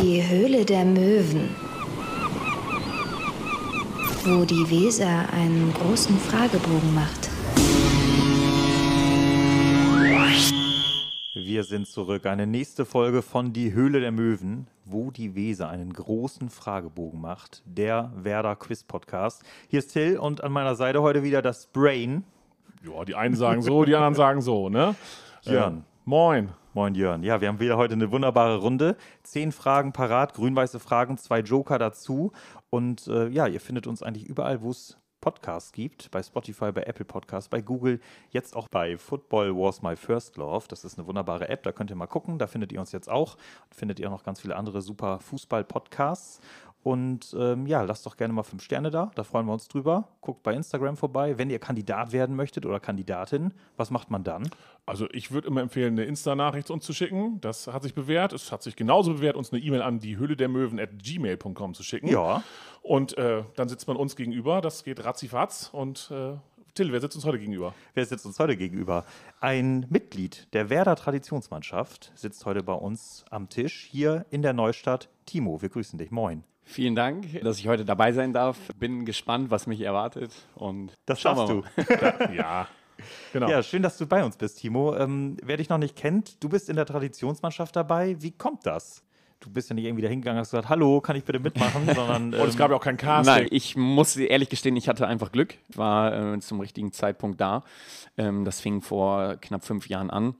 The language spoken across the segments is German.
Die Höhle der Möwen. Wo die Weser einen großen Fragebogen macht. Wir sind zurück. Eine nächste Folge von Die Höhle der Möwen, wo die Weser einen großen Fragebogen macht. Der Werder Quiz Podcast. Hier ist Till und an meiner Seite heute wieder das Brain. Ja, die einen sagen so, die anderen sagen so, ne? Jörn. Äh, moin. Moin Jörn. Ja, wir haben wieder heute eine wunderbare Runde. Zehn Fragen parat, grün-weiße Fragen, zwei Joker dazu. Und äh, ja, ihr findet uns eigentlich überall, wo es Podcasts gibt, bei Spotify, bei Apple Podcasts, bei Google, jetzt auch bei Football Was My First Love. Das ist eine wunderbare App, da könnt ihr mal gucken, da findet ihr uns jetzt auch. Findet ihr auch noch ganz viele andere super Fußball-Podcasts. Und ähm, ja, lasst doch gerne mal fünf Sterne da, da freuen wir uns drüber. Guckt bei Instagram vorbei. Wenn ihr Kandidat werden möchtet oder Kandidatin, was macht man dann? Also ich würde immer empfehlen, eine Insta-Nachricht uns zu schicken. Das hat sich bewährt. Es hat sich genauso bewährt, uns eine E-Mail an die Höhle der Möwen at gmail.com zu schicken. Ja. Und äh, dann sitzt man uns gegenüber. Das geht ratzifatz. Und äh, Till, wer sitzt uns heute gegenüber? Wer sitzt uns heute gegenüber? Ein Mitglied der Werder Traditionsmannschaft sitzt heute bei uns am Tisch hier in der Neustadt. Timo, wir grüßen dich. Moin. Vielen Dank, dass ich heute dabei sein darf. Bin gespannt, was mich erwartet. Und Das schaffst wir du. ja. Genau. Ja, schön, dass du bei uns bist, Timo. Ähm, wer dich noch nicht kennt, du bist in der Traditionsmannschaft dabei. Wie kommt das? Du bist ja nicht irgendwie dahin gegangen und hast gesagt, hallo, kann ich bitte mitmachen, sondern Und es ähm, gab ja auch kein Casting. Nein, ich muss ehrlich gestehen, ich hatte einfach Glück. Ich war äh, zum richtigen Zeitpunkt da. Ähm, das fing vor knapp fünf Jahren an.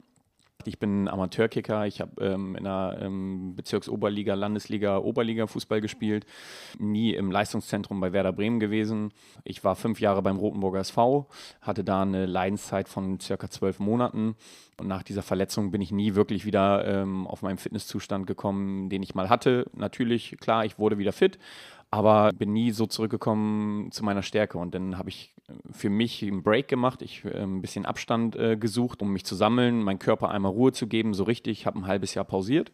Ich bin Amateurkicker. Ich habe ähm, in der ähm, Bezirksoberliga, Landesliga, Oberliga Fußball gespielt. Nie im Leistungszentrum bei Werder Bremen gewesen. Ich war fünf Jahre beim Rotenburger SV, hatte da eine Leidenszeit von circa zwölf Monaten. Und nach dieser Verletzung bin ich nie wirklich wieder ähm, auf meinen Fitnesszustand gekommen, den ich mal hatte. Natürlich, klar, ich wurde wieder fit, aber bin nie so zurückgekommen zu meiner Stärke. Und dann habe ich für mich einen Break gemacht, ich äh, ein bisschen Abstand äh, gesucht, um mich zu sammeln, meinem Körper einmal Ruhe zu geben, so richtig, habe ein halbes Jahr pausiert.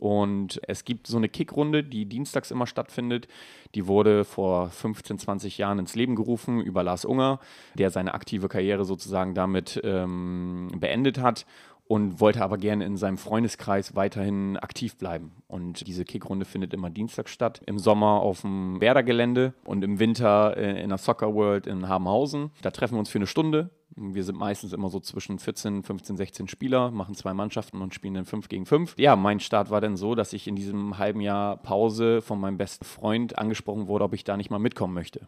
Und es gibt so eine Kickrunde, die dienstags immer stattfindet. Die wurde vor 15, 20 Jahren ins Leben gerufen über Lars Unger, der seine aktive Karriere sozusagen damit ähm, beendet hat und wollte aber gerne in seinem Freundeskreis weiterhin aktiv bleiben. Und diese Kickrunde findet immer Dienstag statt. Im Sommer auf dem Werder-Gelände und im Winter äh, in der Soccer World in Habenhausen. Da treffen wir uns für eine Stunde. Wir sind meistens immer so zwischen 14, 15, 16 Spieler, machen zwei Mannschaften und spielen dann 5 gegen 5. Ja, mein Start war dann so, dass ich in diesem halben Jahr Pause von meinem besten Freund angesprochen wurde, ob ich da nicht mal mitkommen möchte.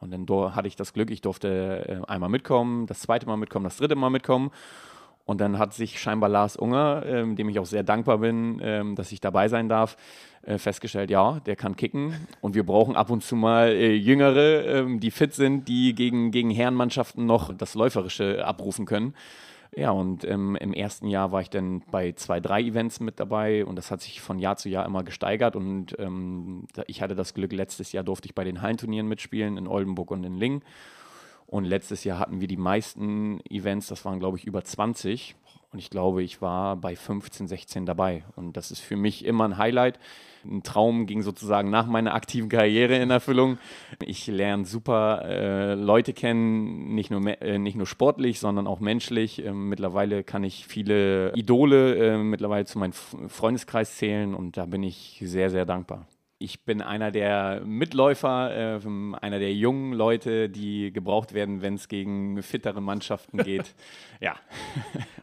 Und dann hatte ich das Glück, ich durfte äh, einmal mitkommen, das zweite Mal mitkommen, das dritte Mal mitkommen. Und dann hat sich scheinbar Lars Unger, ähm, dem ich auch sehr dankbar bin, ähm, dass ich dabei sein darf, äh, festgestellt, ja, der kann kicken. Und wir brauchen ab und zu mal äh, Jüngere, ähm, die fit sind, die gegen, gegen Herrenmannschaften noch das Läuferische abrufen können. Ja, und ähm, im ersten Jahr war ich dann bei zwei, drei Events mit dabei und das hat sich von Jahr zu Jahr immer gesteigert und ähm, ich hatte das Glück, letztes Jahr durfte ich bei den Hallenturnieren mitspielen in Oldenburg und in Lingen. Und letztes Jahr hatten wir die meisten Events, das waren glaube ich über 20. Und ich glaube, ich war bei 15, 16 dabei. Und das ist für mich immer ein Highlight. Ein Traum ging sozusagen nach meiner aktiven Karriere in Erfüllung. Ich lerne super äh, Leute kennen, nicht nur, äh, nicht nur sportlich, sondern auch menschlich. Ähm, mittlerweile kann ich viele Idole äh, mittlerweile zu meinem Freundeskreis zählen und da bin ich sehr, sehr dankbar. Ich bin einer der Mitläufer, äh, einer der jungen Leute, die gebraucht werden, wenn es gegen fittere Mannschaften geht. ja.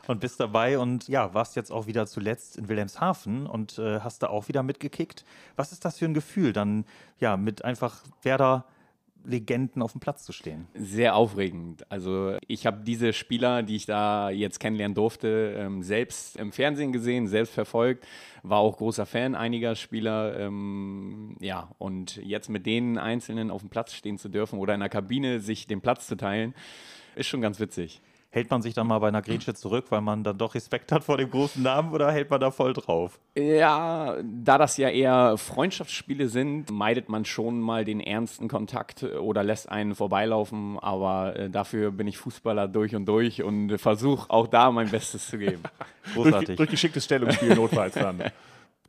und bist dabei und ja, warst jetzt auch wieder zuletzt in Wilhelmshaven und äh, hast da auch wieder mitgekickt. Was ist das für ein Gefühl, dann ja mit einfach Werder Legenden auf dem Platz zu stehen? Sehr aufregend. Also ich habe diese Spieler, die ich da jetzt kennenlernen durfte, ähm, selbst im Fernsehen gesehen, selbst verfolgt, war auch großer Fan einiger Spieler. Ähm, ja, und jetzt mit denen Einzelnen auf dem Platz stehen zu dürfen oder in der Kabine sich den Platz zu teilen, ist schon ganz witzig. Hält man sich dann mal bei einer Grätsche zurück, weil man dann doch Respekt hat vor dem großen Namen oder hält man da voll drauf? Ja, da das ja eher Freundschaftsspiele sind, meidet man schon mal den ernsten Kontakt oder lässt einen vorbeilaufen. Aber äh, dafür bin ich Fußballer durch und durch und versuche auch da mein Bestes zu geben. Durch, Großartig. durch geschicktes Stellungsspiel notfalls dann.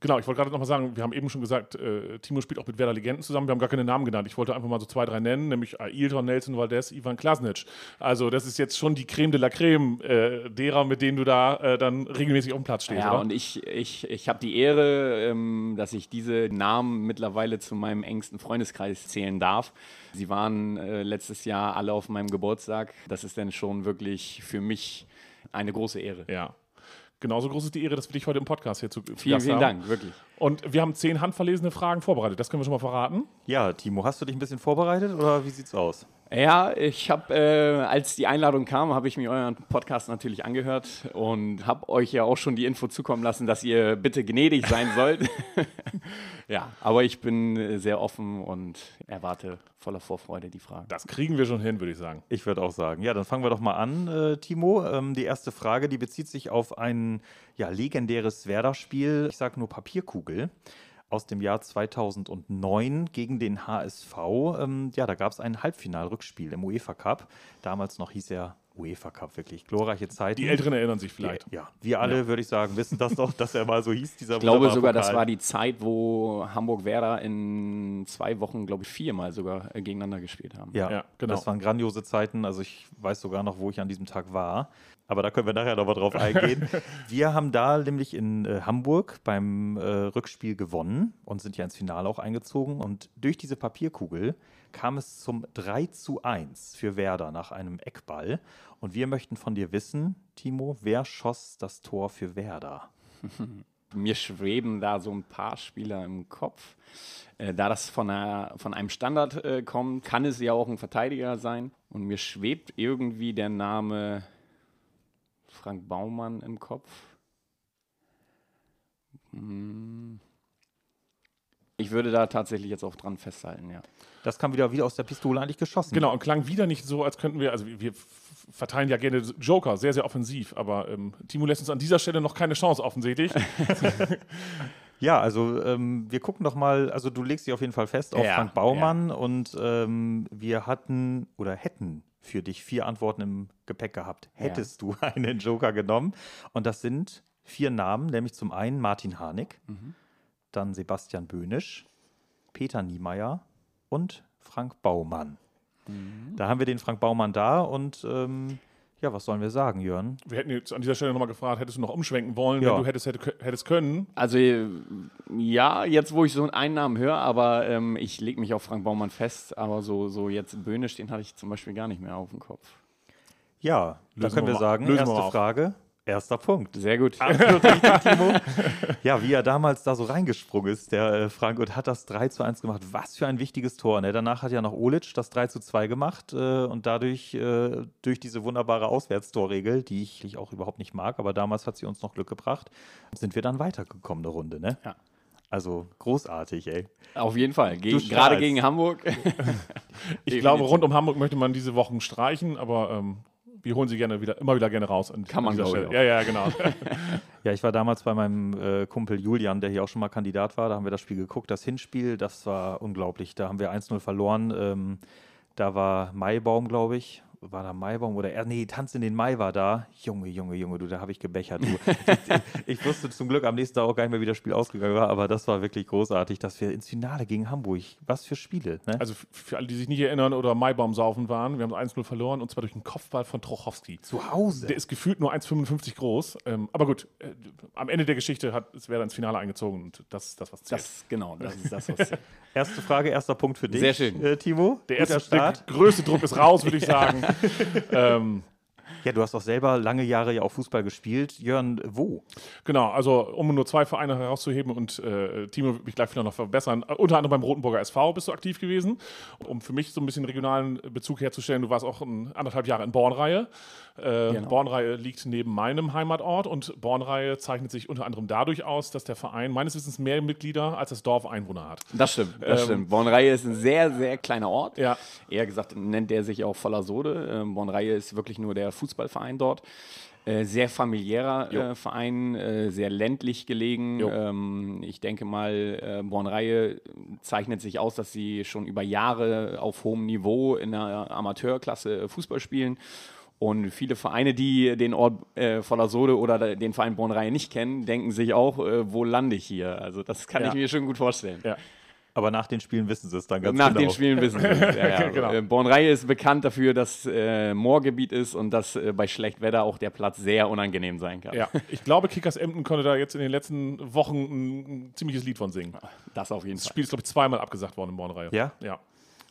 Genau, ich wollte gerade nochmal sagen, wir haben eben schon gesagt, äh, Timo spielt auch mit Werder Legenden zusammen. Wir haben gar keine Namen genannt. Ich wollte einfach mal so zwei, drei nennen, nämlich Ailton, Nelson Valdez, Ivan Klasnic. Also das ist jetzt schon die Creme de la Creme äh, derer, mit denen du da äh, dann regelmäßig auf dem Platz stehst, Ja, oder? und ich, ich, ich habe die Ehre, ähm, dass ich diese Namen mittlerweile zu meinem engsten Freundeskreis zählen darf. Sie waren äh, letztes Jahr alle auf meinem Geburtstag. Das ist dann schon wirklich für mich eine große Ehre. ja. Genauso groß ist die Ehre, dass wir dich heute im Podcast hier zu Vielen, vielen haben. Dank, wirklich. Und wir haben zehn handverlesene Fragen vorbereitet. Das können wir schon mal verraten. Ja, Timo, hast du dich ein bisschen vorbereitet oder wie sieht's aus? Ja, ich habe, äh, als die Einladung kam, habe ich mir euren Podcast natürlich angehört und habe euch ja auch schon die Info zukommen lassen, dass ihr bitte gnädig sein sollt. ja, aber ich bin sehr offen und erwarte voller Vorfreude die Fragen. Das kriegen wir schon hin, würde ich sagen. Ich würde auch sagen. Ja, dann fangen wir doch mal an, äh, Timo. Ähm, die erste Frage, die bezieht sich auf ein ja, legendäres Werder-Spiel. Ich sage nur Papierkugel aus dem Jahr 2009 gegen den HSV. Ähm, ja, da gab es ein Halbfinalrückspiel im UEFA Cup. Damals noch hieß er UEFA Cup, wirklich glorreiche Zeiten. Die Älteren erinnern sich vielleicht. Ja, wir alle, würde ich sagen, wissen das doch, dass er mal so hieß, dieser Ich glaube sogar, das Pokal. war die Zeit, wo Hamburg-Werder in zwei Wochen, glaube ich, viermal sogar äh, gegeneinander gespielt haben. Ja, Ja, genau. das waren grandiose Zeiten. Also ich weiß sogar noch, wo ich an diesem Tag war. Aber da können wir nachher noch mal drauf eingehen. wir haben da nämlich in äh, Hamburg beim äh, Rückspiel gewonnen und sind ja ins Finale auch eingezogen. Und durch diese Papierkugel kam es zum 3 zu 1 für Werder nach einem Eckball. Und wir möchten von dir wissen, Timo, wer schoss das Tor für Werder? Mir schweben da so ein paar Spieler im Kopf. Äh, da das von, einer, von einem Standard äh, kommt, kann es ja auch ein Verteidiger sein. Und mir schwebt irgendwie der Name Frank Baumann im Kopf. Hm. Ich würde da tatsächlich jetzt auch dran festhalten, ja. Das kam wieder, wieder aus der Pistole eigentlich geschossen. Genau, und klang wieder nicht so, als könnten wir, also wir- verteilen ja gerne Joker, sehr, sehr offensiv, aber ähm, Timo lässt uns an dieser Stelle noch keine Chance offensichtlich. Ja, also ähm, wir gucken doch mal, also du legst dich auf jeden Fall fest auf Ja, Frank Baumann und ähm, wir hatten oder hätten für dich vier Antworten im Gepäck gehabt. Hättest du einen Joker genommen und das sind vier Namen, nämlich zum einen Martin Harnik, dann Sebastian Böhnisch, Peter Niemeyer und Frank Baumann. Da haben wir den Frank Baumann da und ähm, ja, was sollen wir sagen, Jörn? Wir hätten jetzt an dieser Stelle nochmal gefragt, hättest du noch umschwenken wollen, Ja. wenn du hättest, hätte, hättest können. Also ja, jetzt wo ich so einen Namen höre, aber ähm, ich lege mich auf Frank Baumann fest, aber so, so jetzt Böhnisch, den hatte ich zum Beispiel gar nicht mehr auf dem Kopf. Ja, da Lösen können wir wir sagen, lösen wir erste auf. Frage, erster Punkt. Sehr gut. Absolut richtig, Timo. Ja, wie er damals da so reingesprungen ist, der äh, Frank, und hat das 3 zu 1 gemacht. Was für ein wichtiges Tor. Ne? Danach hat ja noch Olic das 3 zu 2 gemacht äh, und dadurch, äh, durch diese wunderbare Auswärtstorregel, die ich, ich auch überhaupt nicht mag, aber damals hat sie uns noch Glück gebracht, sind wir dann weitergekommen, eine Runde. Ne? Ja. Also großartig, ey. Auf jeden Fall. Ge Du gerade gegen Hamburg. Ich glaube, rund um Hamburg möchte man diese Wochen streichen, aber ähm, wir holen sie gerne wieder, immer wieder gerne raus. an- Kann an man, dieser ich, Stelle. Ja, ja, genau. Ja, ich war damals bei meinem äh, Kumpel Julian, der hier auch schon mal Kandidat war. Da haben wir das Spiel geguckt. Das Hinspiel, das war unglaublich. Da haben wir 1-0 verloren. Ähm, da war Maibaum, glaube ich. War da Maibaum oder er? Nee, Tanz in den Mai war da. Junge, Junge, Junge, du, da habe ich gebechert. Du. ich, ich wusste zum Glück am nächsten Tag auch gar nicht mehr, wie das Spiel ausgegangen war, aber das war wirklich großartig, dass wir ins Finale gegen Hamburg. Was für Spiele, ne? Also für alle, die sich nicht erinnern oder Maibaum saufen waren, wir haben 1-0 verloren und zwar durch einen Kopfball von Trochowski. zu Hause. Der ist gefühlt nur 1,55 groß. Ähm, aber gut, äh, am Ende der Geschichte hat es wäre ins Finale eingezogen und das ist das, was zählt. Das, genau, das ist das, was zählt. Erste Frage, erster Punkt für dich. Sehr schön. Äh, Timo. der, erste, der Start. größte Druck ist raus, würde ich sagen. ähm, Ja, du hast auch selber lange Jahre ja auch Fußball gespielt. Jörn, wo? genau, also um nur zwei Vereine herauszuheben und äh, Timo wird mich gleich vielleicht noch verbessern. Unter anderem beim Rotenburger SV bist du aktiv gewesen. Um für mich so ein bisschen regionalen Bezug herzustellen, du warst auch ein, anderthalb Jahre in Bornreihe. Äh, Genau. Bornreihe liegt neben meinem Heimatort und Bornreihe zeichnet sich unter anderem dadurch aus, dass der Verein meines Wissens mehr Mitglieder als das Dorf Einwohner hat. Das stimmt, das Ähm, stimmt. Bornreihe ist ein sehr, sehr kleiner Ort. Ja. Eher gesagt nennt er sich auch Vollersode. Ähm, Bornreihe ist wirklich nur der Fußballverein dort. Äh, sehr familiärer äh, Verein, äh, sehr ländlich gelegen. Ähm, ich denke mal, äh, Bornreihe zeichnet sich aus, dass sie schon über Jahre auf hohem Niveau in der Amateurklasse Fußball spielen. Und viele Vereine, die den Ort äh, Vollersode oder den Verein Bornreihe nicht kennen, denken sich auch, äh, wo lande ich hier? Also das kann Ja. ich mir schon gut vorstellen. Ja. Aber nach den Spielen wissen sie es dann ganz Nach genau. den Spielen wissen wir es. Ja, ja. Genau. Äh, Bornreihe ist bekannt dafür, dass äh, Moorgebiet ist und dass äh, bei schlechtem Wetter auch der Platz sehr unangenehm sein kann. Ja, ich glaube, Kickers Emden konnte da jetzt in den letzten Wochen ein, ein ziemliches Lied von singen. Das auf jeden Das Fall. Spiel ist, glaube ich, zweimal abgesagt worden in Bornreihe. Ja? Ja.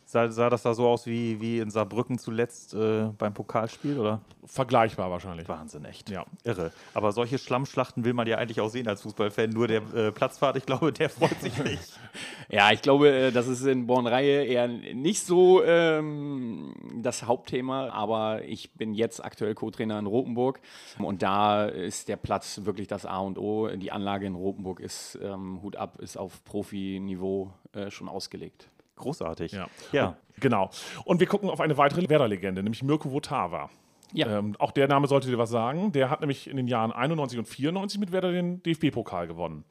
Sah, sah das da so aus wie, wie in Saarbrücken zuletzt äh, beim Pokalspiel, oder? Vergleichbar wahrscheinlich. Wahnsinn, echt. Ja. Irre. Aber solche Schlammschlachten will man ja eigentlich auch sehen als Fußballfan. Nur der äh, Platzfahrt, ich glaube, der freut sich nicht. Ja, ich glaube, äh, das ist in Bornreihe eher nicht so ähm, das Hauptthema, aber ich bin jetzt aktuell Co-Trainer in Rotenburg und da ist der Platz wirklich das A und O. Die Anlage in Rotenburg ist, ähm, Hut ab, ist auf Profiniveau äh, schon ausgelegt. Großartig. Ja. ja. Genau. Und wir gucken auf eine weitere Werder-Legende, nämlich Mirko Votava. Ja. Ähm, auch der Name sollte dir was sagen. Der hat nämlich in den Jahren 91 und 94 mit Werder den DFB-Pokal gewonnen.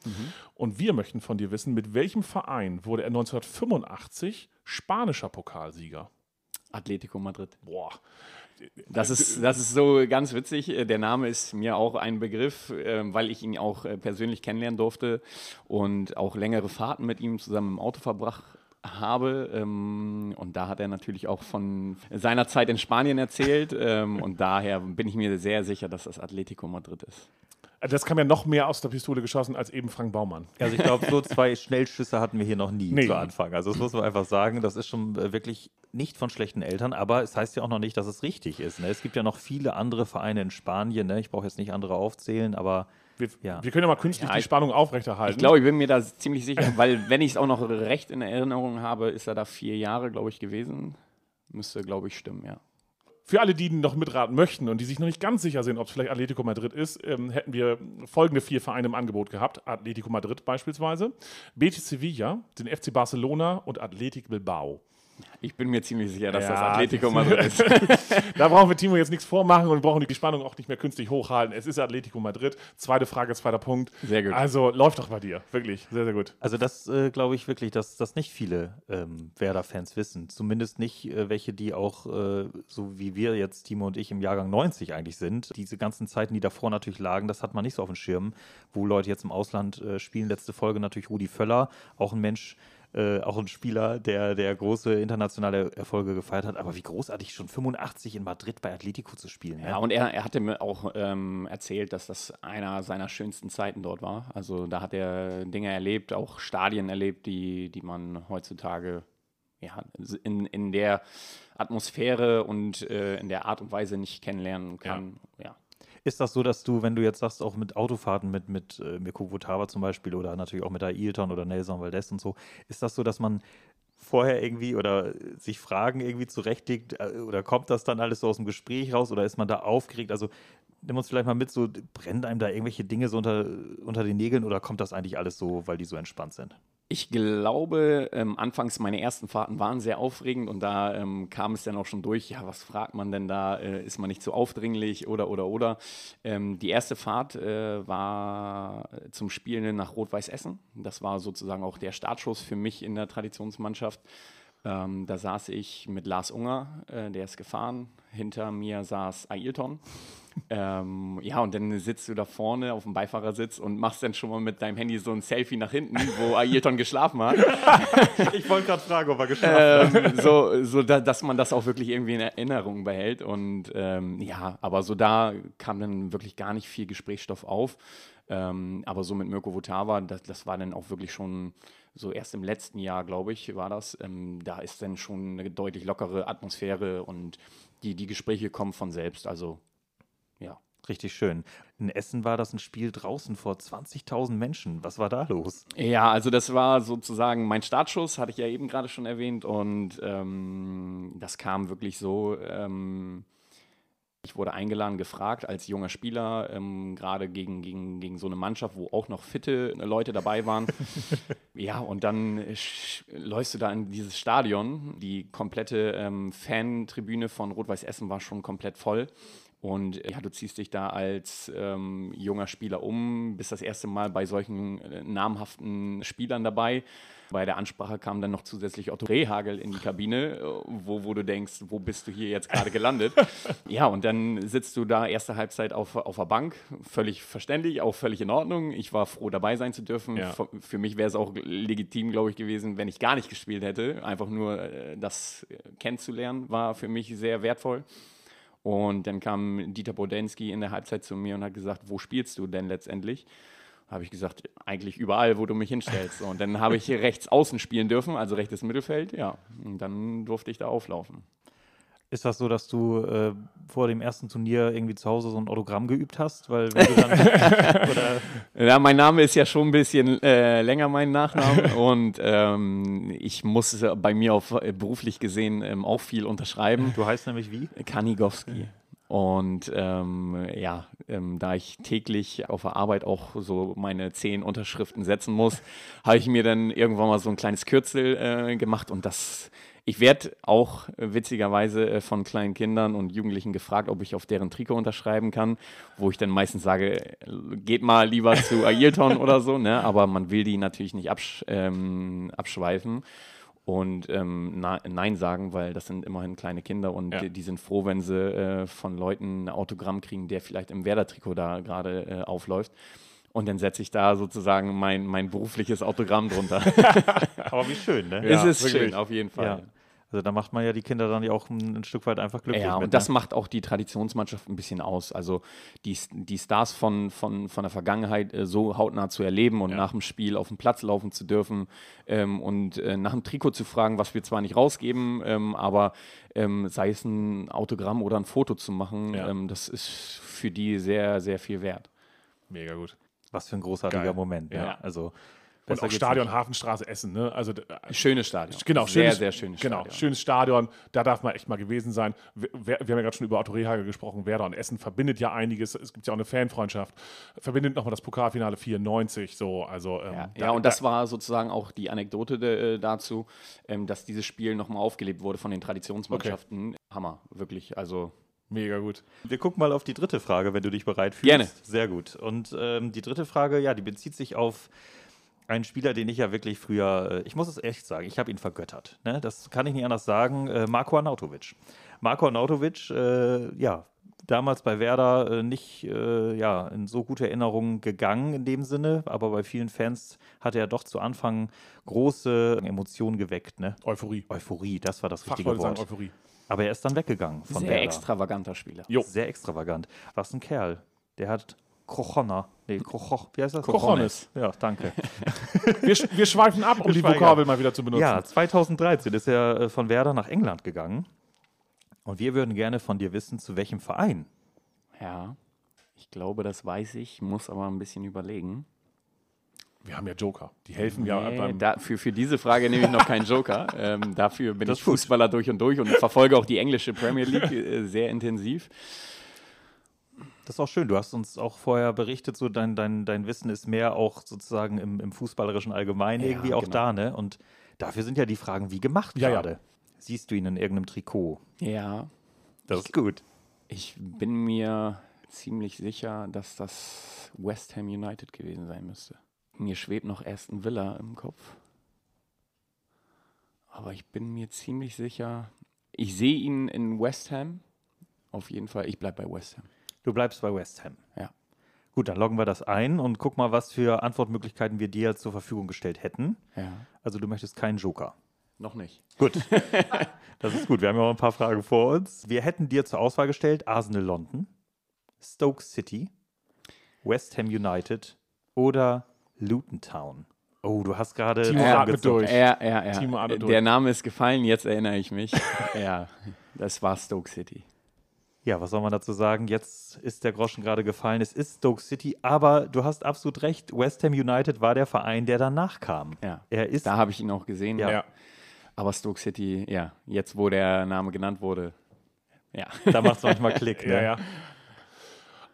Und wir möchten von dir wissen, mit welchem Verein wurde er 1985 spanischer Pokalsieger? Atletico Madrid. Boah. Das ist, das ist so ganz witzig. Der Name ist mir auch ein Begriff, ähm, weil ich ihn auch äh, persönlich kennenlernen durfte und auch längere Fahrten mit ihm zusammen im Auto verbracht habe. Ähm, Und da hat er natürlich auch von seiner Zeit in Spanien erzählt. Ähm, Und daher bin ich mir sehr sicher, dass das Atletico Madrid ist. Also Das kam ja noch mehr aus der Pistole geschossen als eben Frank Baumann. Also ich glaube, so zwei Schnellschüsse hatten wir hier noch nie Nee. zu Anfang. Also das muss man einfach sagen, das ist schon äh, wirklich nicht von schlechten Eltern, aber es heißt ja auch noch nicht, dass es richtig ist. Ne? Es gibt ja noch viele andere Vereine in Spanien. Ne? Ich brauche jetzt nicht andere aufzählen, aber Wir, Ja. wir können ja mal künstlich Ja, die Spannung aufrechterhalten. Ich glaube, ich bin mir da ziemlich sicher, weil wenn ich es auch noch recht in Erinnerung habe, ist er da vier Jahre, glaube ich, gewesen. Müsste, glaube ich, stimmen, ja. Für alle, die noch mitraten möchten und die sich noch nicht ganz sicher sind, ob es vielleicht Atletico Madrid ist, ähm, hätten wir folgende vier Vereine im Angebot gehabt. Atletico Madrid beispielsweise, Betis Sevilla, den FC Barcelona und Athletic Bilbao. Ich bin mir ziemlich sicher, dass Ja, das Atletico Madrid ist. Da brauchen wir Timo jetzt nichts vormachen und brauchen die Spannung auch nicht mehr künstlich hochhalten. Es ist Atletico Madrid. Zweite Frage, zweiter Punkt. Sehr gut. Also läuft doch bei dir. Wirklich. Sehr, sehr gut. Also das äh, glaube ich wirklich, dass das nicht viele ähm, Werder-Fans wissen. Zumindest nicht äh, welche, die auch, äh, so wie wir jetzt, Timo und ich, im Jahrgang 90 eigentlich sind. Diese ganzen Zeiten, die davor natürlich lagen, das hat man nicht so auf dem Schirm, wo Leute jetzt im Ausland äh, spielen. Letzte Folge natürlich Rudi Völler, auch ein Mensch, äh, auch ein Spieler, der, der große internationale Erfolge gefeiert hat. Aber wie großartig, schon 85 in Madrid bei Atletico zu spielen. ne? Ja, und er, er hatte mir auch ähm, erzählt, dass das einer seiner schönsten Zeiten dort war. Also da hat er Dinge erlebt, auch Stadien erlebt, die, die man heutzutage ja, in, in der Atmosphäre und äh, in der Art und Weise nicht kennenlernen kann. Ja. Ist das so, dass du, wenn du jetzt sagst, auch mit Autofahrten mit, mit äh, Mirko Votava zum Beispiel oder natürlich auch mit Ailton oder Nelson Valdez und so, ist das so, dass man vorher irgendwie oder sich Fragen irgendwie zurechtlegt äh, oder kommt das dann alles so aus dem Gespräch raus oder ist man da aufgeregt? Also nimm uns vielleicht mal mit, so brennen einem da irgendwelche Dinge so unter, unter den Nägeln oder kommt das eigentlich alles so, weil die so entspannt sind? Ich glaube, ähm, anfangs meine ersten Fahrten waren sehr aufregend und da ähm, kam es dann auch schon durch, ja, was fragt man denn da? Äh, ist man nicht so aufdringlich oder, oder, oder? Ähm, die erste Fahrt äh, war zum Spielen nach Rot-Weiß Essen. Das war sozusagen auch der Startschuss für mich in der Traditionsmannschaft. Ähm, da saß ich mit Lars Unger, äh, der ist gefahren. Hinter mir saß Ailton. ähm, ja, und dann sitzt du da vorne auf dem Beifahrersitz und machst dann schon mal mit deinem Handy so ein Selfie nach hinten, wo Ailton geschlafen hat. Ich wollte gerade fragen, ob er geschlafen ähm, so, so da, dass man das auch wirklich irgendwie in Erinnerung behält. Und ähm, ja, aber so da kam dann wirklich gar nicht viel Gesprächsstoff auf. Ähm, aber so mit Mirko Votava, das, das war dann auch wirklich schon so erst im letzten Jahr, glaube ich, war das. Ähm, da ist dann schon eine deutlich lockere Atmosphäre und die, die Gespräche kommen von selbst. Also ja. Richtig schön. In Essen war das ein Spiel draußen vor 20.000 Menschen. Was war da los? Ja, also das war sozusagen mein Startschuss, hatte ich ja eben gerade schon erwähnt. Und ähm, das kam wirklich so. Ähm, ich wurde eingeladen, gefragt als junger Spieler, ähm, gerade gegen, gegen, gegen so eine Mannschaft, wo auch noch fitte Leute dabei waren. ja, und dann sch- läufst du da in dieses Stadion. Die komplette ähm, Fantribüne von Rot-Weiß Essen war schon komplett voll. Und ja, du ziehst dich da als ähm, junger Spieler um, bist das erste Mal bei solchen äh, namhaften Spielern dabei. Bei der Ansprache kam dann noch zusätzlich Otto Rehagel in die Kabine, äh, wo, wo du denkst, wo bist du hier jetzt gerade gelandet? ja, und dann sitzt du da erste Halbzeit auf, auf der Bank, völlig verständlich, auch völlig in Ordnung. Ich war froh, dabei sein zu dürfen. Ja. Für, für mich wäre es auch legitim, glaube ich, gewesen, wenn ich gar nicht gespielt hätte. Einfach nur äh, das äh, kennenzulernen, war für mich sehr wertvoll. Und dann kam Dieter Bodensky in der Halbzeit zu mir und hat gesagt, wo spielst du denn letztendlich? Habe ich gesagt, eigentlich überall, wo du mich hinstellst. Und dann habe ich hier rechts außen spielen dürfen, also rechtes Mittelfeld, ja. Und dann durfte ich da auflaufen. Ist das so, dass du äh, vor dem ersten Turnier irgendwie zu Hause so ein Autogramm geübt hast? Weil wenn du dann, oder Ja, mein Name ist ja schon ein bisschen äh, länger, mein Nachname. und ähm, ich muss bei mir auf, äh, beruflich gesehen ähm, auch viel unterschreiben. du heißt nämlich wie? Kanigowski. Und ähm, ja, ähm, da ich täglich auf der Arbeit auch so meine zehn Unterschriften setzen muss, habe ich mir dann irgendwann mal so ein kleines Kürzel äh, gemacht und das. Ich werde auch äh, witzigerweise äh, von kleinen Kindern und Jugendlichen gefragt, ob ich auf deren Trikot unterschreiben kann, wo ich dann meistens sage, äh, geht mal lieber zu Ailton oder so, ne? aber man will die natürlich nicht absch ähm, abschweifen und ähm, na, Nein sagen, weil das sind immerhin kleine Kinder und Ja. die, die sind froh, wenn sie äh, von Leuten ein Autogramm kriegen, der vielleicht im Werder-Trikot da gerade äh, aufläuft. Und dann setze ich da sozusagen mein, mein berufliches Autogramm drunter. Aber wie schön, ne? Ja, es ist wirklich. schön, auf jeden Fall. Ja. Also da macht man ja die Kinder dann ja auch ein, ein Stück weit einfach glücklich Ja, mit. und das ne? macht auch die Traditionsmannschaft ein bisschen aus. Also die, die Stars von, von, von der Vergangenheit äh, so hautnah zu erleben und Ja. nach dem Spiel auf den Platz laufen zu dürfen ähm, und äh, nach dem Trikot zu fragen, was wir zwar nicht rausgeben, ähm, aber ähm, sei es ein Autogramm oder ein Foto zu machen, Ja. ähm, das ist für die sehr, sehr viel wert. Mega gut. Was für ein großartiger Geil. Moment. Ja. Ja. Also, Und auch Stadion nicht. Hafenstraße Essen, ne? Also d- Schönes Stadion. Genau, sehr, schönes, sehr schönes genau, Stadion. schönes Stadion. Da darf man echt mal gewesen sein. Wir, wir wir haben ja gerade schon über Otto Rehagel gesprochen. Werder und Essen verbindet ja einiges. Es gibt ja auch eine Fanfreundschaft. Verbindet nochmal das Pokalfinale 94. So, also, ähm, Ja, da- ja, und da- das war sozusagen auch die Anekdote äh, dazu, ähm, dass dieses Spiel nochmal aufgelebt wurde von den Traditionsmannschaften. Hammer, wirklich. Also mega gut. Wir gucken mal auf die dritte Frage, wenn du dich bereit fühlst. Gerne. Sehr gut. Und ähm, die dritte Frage, ja, die bezieht sich auf einen Spieler, den ich ja wirklich früher, äh, ich muss es echt sagen, ich habe ihn vergöttert. Ne? Das kann ich nicht anders sagen. Äh, Marko Arnautovic. Marko Arnautovic, äh, ja, damals bei Werder äh, nicht äh, ja, in so gute Erinnerungen gegangen in dem Sinne, aber bei vielen Fans hat er doch zu Anfang große Emotionen geweckt. Ne? Euphorie. Euphorie, das war das richtige Fachleute sagen Wort. Euphorie. Aber er ist dann weggegangen von sehr Werder. extravaganter Spieler. Jo. Sehr extravagant. Was ein Kerl. Der hat Krochonna. Nee, Krochoch. Wie heißt das? Krochones. Ja, danke. Wir, sch- wir schweifen ab, um Wir die Vokabel ab. mal wieder zu benutzen. ja, 2013 ist er äh, von Werder nach England gegangen. Und wir würden gerne von dir wissen, zu welchem Verein. Ja, ich glaube, das weiß ich, muss aber ein bisschen überlegen. Wir haben ja Joker. Die helfen ja Nee, beim. da, für, für diese Frage nehme ich noch keinen Joker. ähm, dafür bin Das ich. Fußballer durch und durch und verfolge auch die englische Premier League äh, sehr intensiv. Das ist auch schön. Du hast uns auch vorher berichtet, so dein, dein, dein Wissen ist mehr auch sozusagen im, im fußballerischen Allgemeinen Ja, irgendwie auch genau. da, ne? Und dafür sind ja die Fragen wie gemacht Ja, ja. gerade. Siehst du ihn in irgendeinem Trikot? Ja, Das ist gut. ich bin mir ziemlich sicher, dass das West Ham United gewesen sein müsste. Mir schwebt noch Aston Villa im Kopf. Aber ich bin mir ziemlich sicher, ich sehe ihn in West Ham. Auf jeden Fall, ich bleibe bei West Ham. Du bleibst bei West Ham. Ja. Gut, dann loggen wir das ein und guck mal, was für Antwortmöglichkeiten wir dir zur Verfügung gestellt hätten. Ja. Also du möchtest keinen Joker. Noch nicht. Gut. das ist gut. Wir haben ja auch ein paar Fragen vor uns. Wir hätten dir zur Auswahl gestellt Arsenal London, Stoke City, West Ham United oder Luton Town. Oh, du hast gerade Timo gezuckt. durch. Ja, ja, ja. Timo atmet durch. Der Name ist gefallen, jetzt erinnere ich mich. ja, das war Stoke City. Ja, was soll man dazu sagen? Jetzt ist der Groschen gerade gefallen. Es ist Stoke City, aber du hast absolut recht. West Ham United war der Verein, der danach kam. Ja. Er ist Da habe ich ihn auch gesehen. Ja. ja. Aber Stoke City, ja, jetzt wo der Name genannt wurde, ja. Da macht es manchmal Klick. Ne? Ja, ja.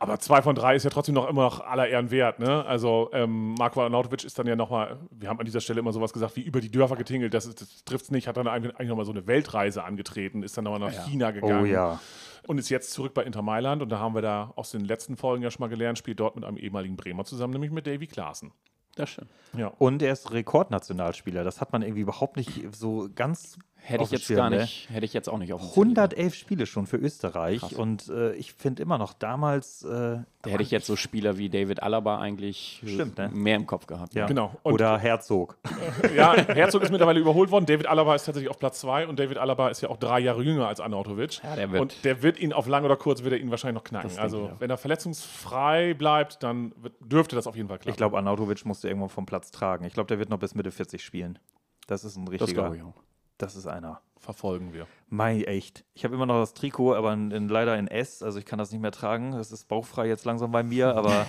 Aber zwei von drei ist ja trotzdem noch immer noch aller Ehren wert. Ne? Also ähm, Marko Arnautovic ist dann ja nochmal, wir haben an dieser Stelle immer sowas gesagt, wie über die Dörfer getingelt, das, das trifft es nicht, hat dann eigentlich nochmal so eine Weltreise angetreten, ist dann nochmal nach Ja. China gegangen. Oh ja. Und ist jetzt zurück bei Inter Mailand und da haben wir da aus den letzten Folgen ja schon mal gelernt, spielt dort mit einem ehemaligen Bremer zusammen, nämlich mit Davy Klaassen. Das stimmt. Ja. Und er ist Rekordnationalspieler. Das hat man irgendwie überhaupt nicht so ganz. Hätte ich jetzt Schirm, gar ne? nicht, hätte ich jetzt auch nicht auf dem Zettel 111 Spiele schon für Österreich. Krass. Und äh, ich finde immer noch damals. Äh, Da hätte ich jetzt so Spieler wie David Alaba eigentlich äh, Stimmt, ne? mehr im Kopf gehabt. ja. Genau. Und- Oder Herzog. Ja, Herzog ist mittlerweile überholt worden. David Alaba ist tatsächlich auf Platz zwei und David Alaba ist ja auch drei Jahre jünger als Arnautovic. Ja, der wird- und der wird ihn auf lang oder kurz wird er ihn wahrscheinlich noch knacken. Das Also wenn er verletzungsfrei bleibt, dann wird, dürfte das auf jeden Fall klappen. Ich glaube, Arnautovic musste irgendwann vom Platz tragen. Ich glaube, der wird noch bis Mitte 40 spielen. Das ist ein Das richtiger. glaube ich auch. Das ist einer. verfolgen wir. Mai, echt. Ich habe immer noch das Trikot, aber in, in, leider in S. Also ich kann das nicht mehr tragen. Das ist bauchfrei jetzt langsam bei mir, aber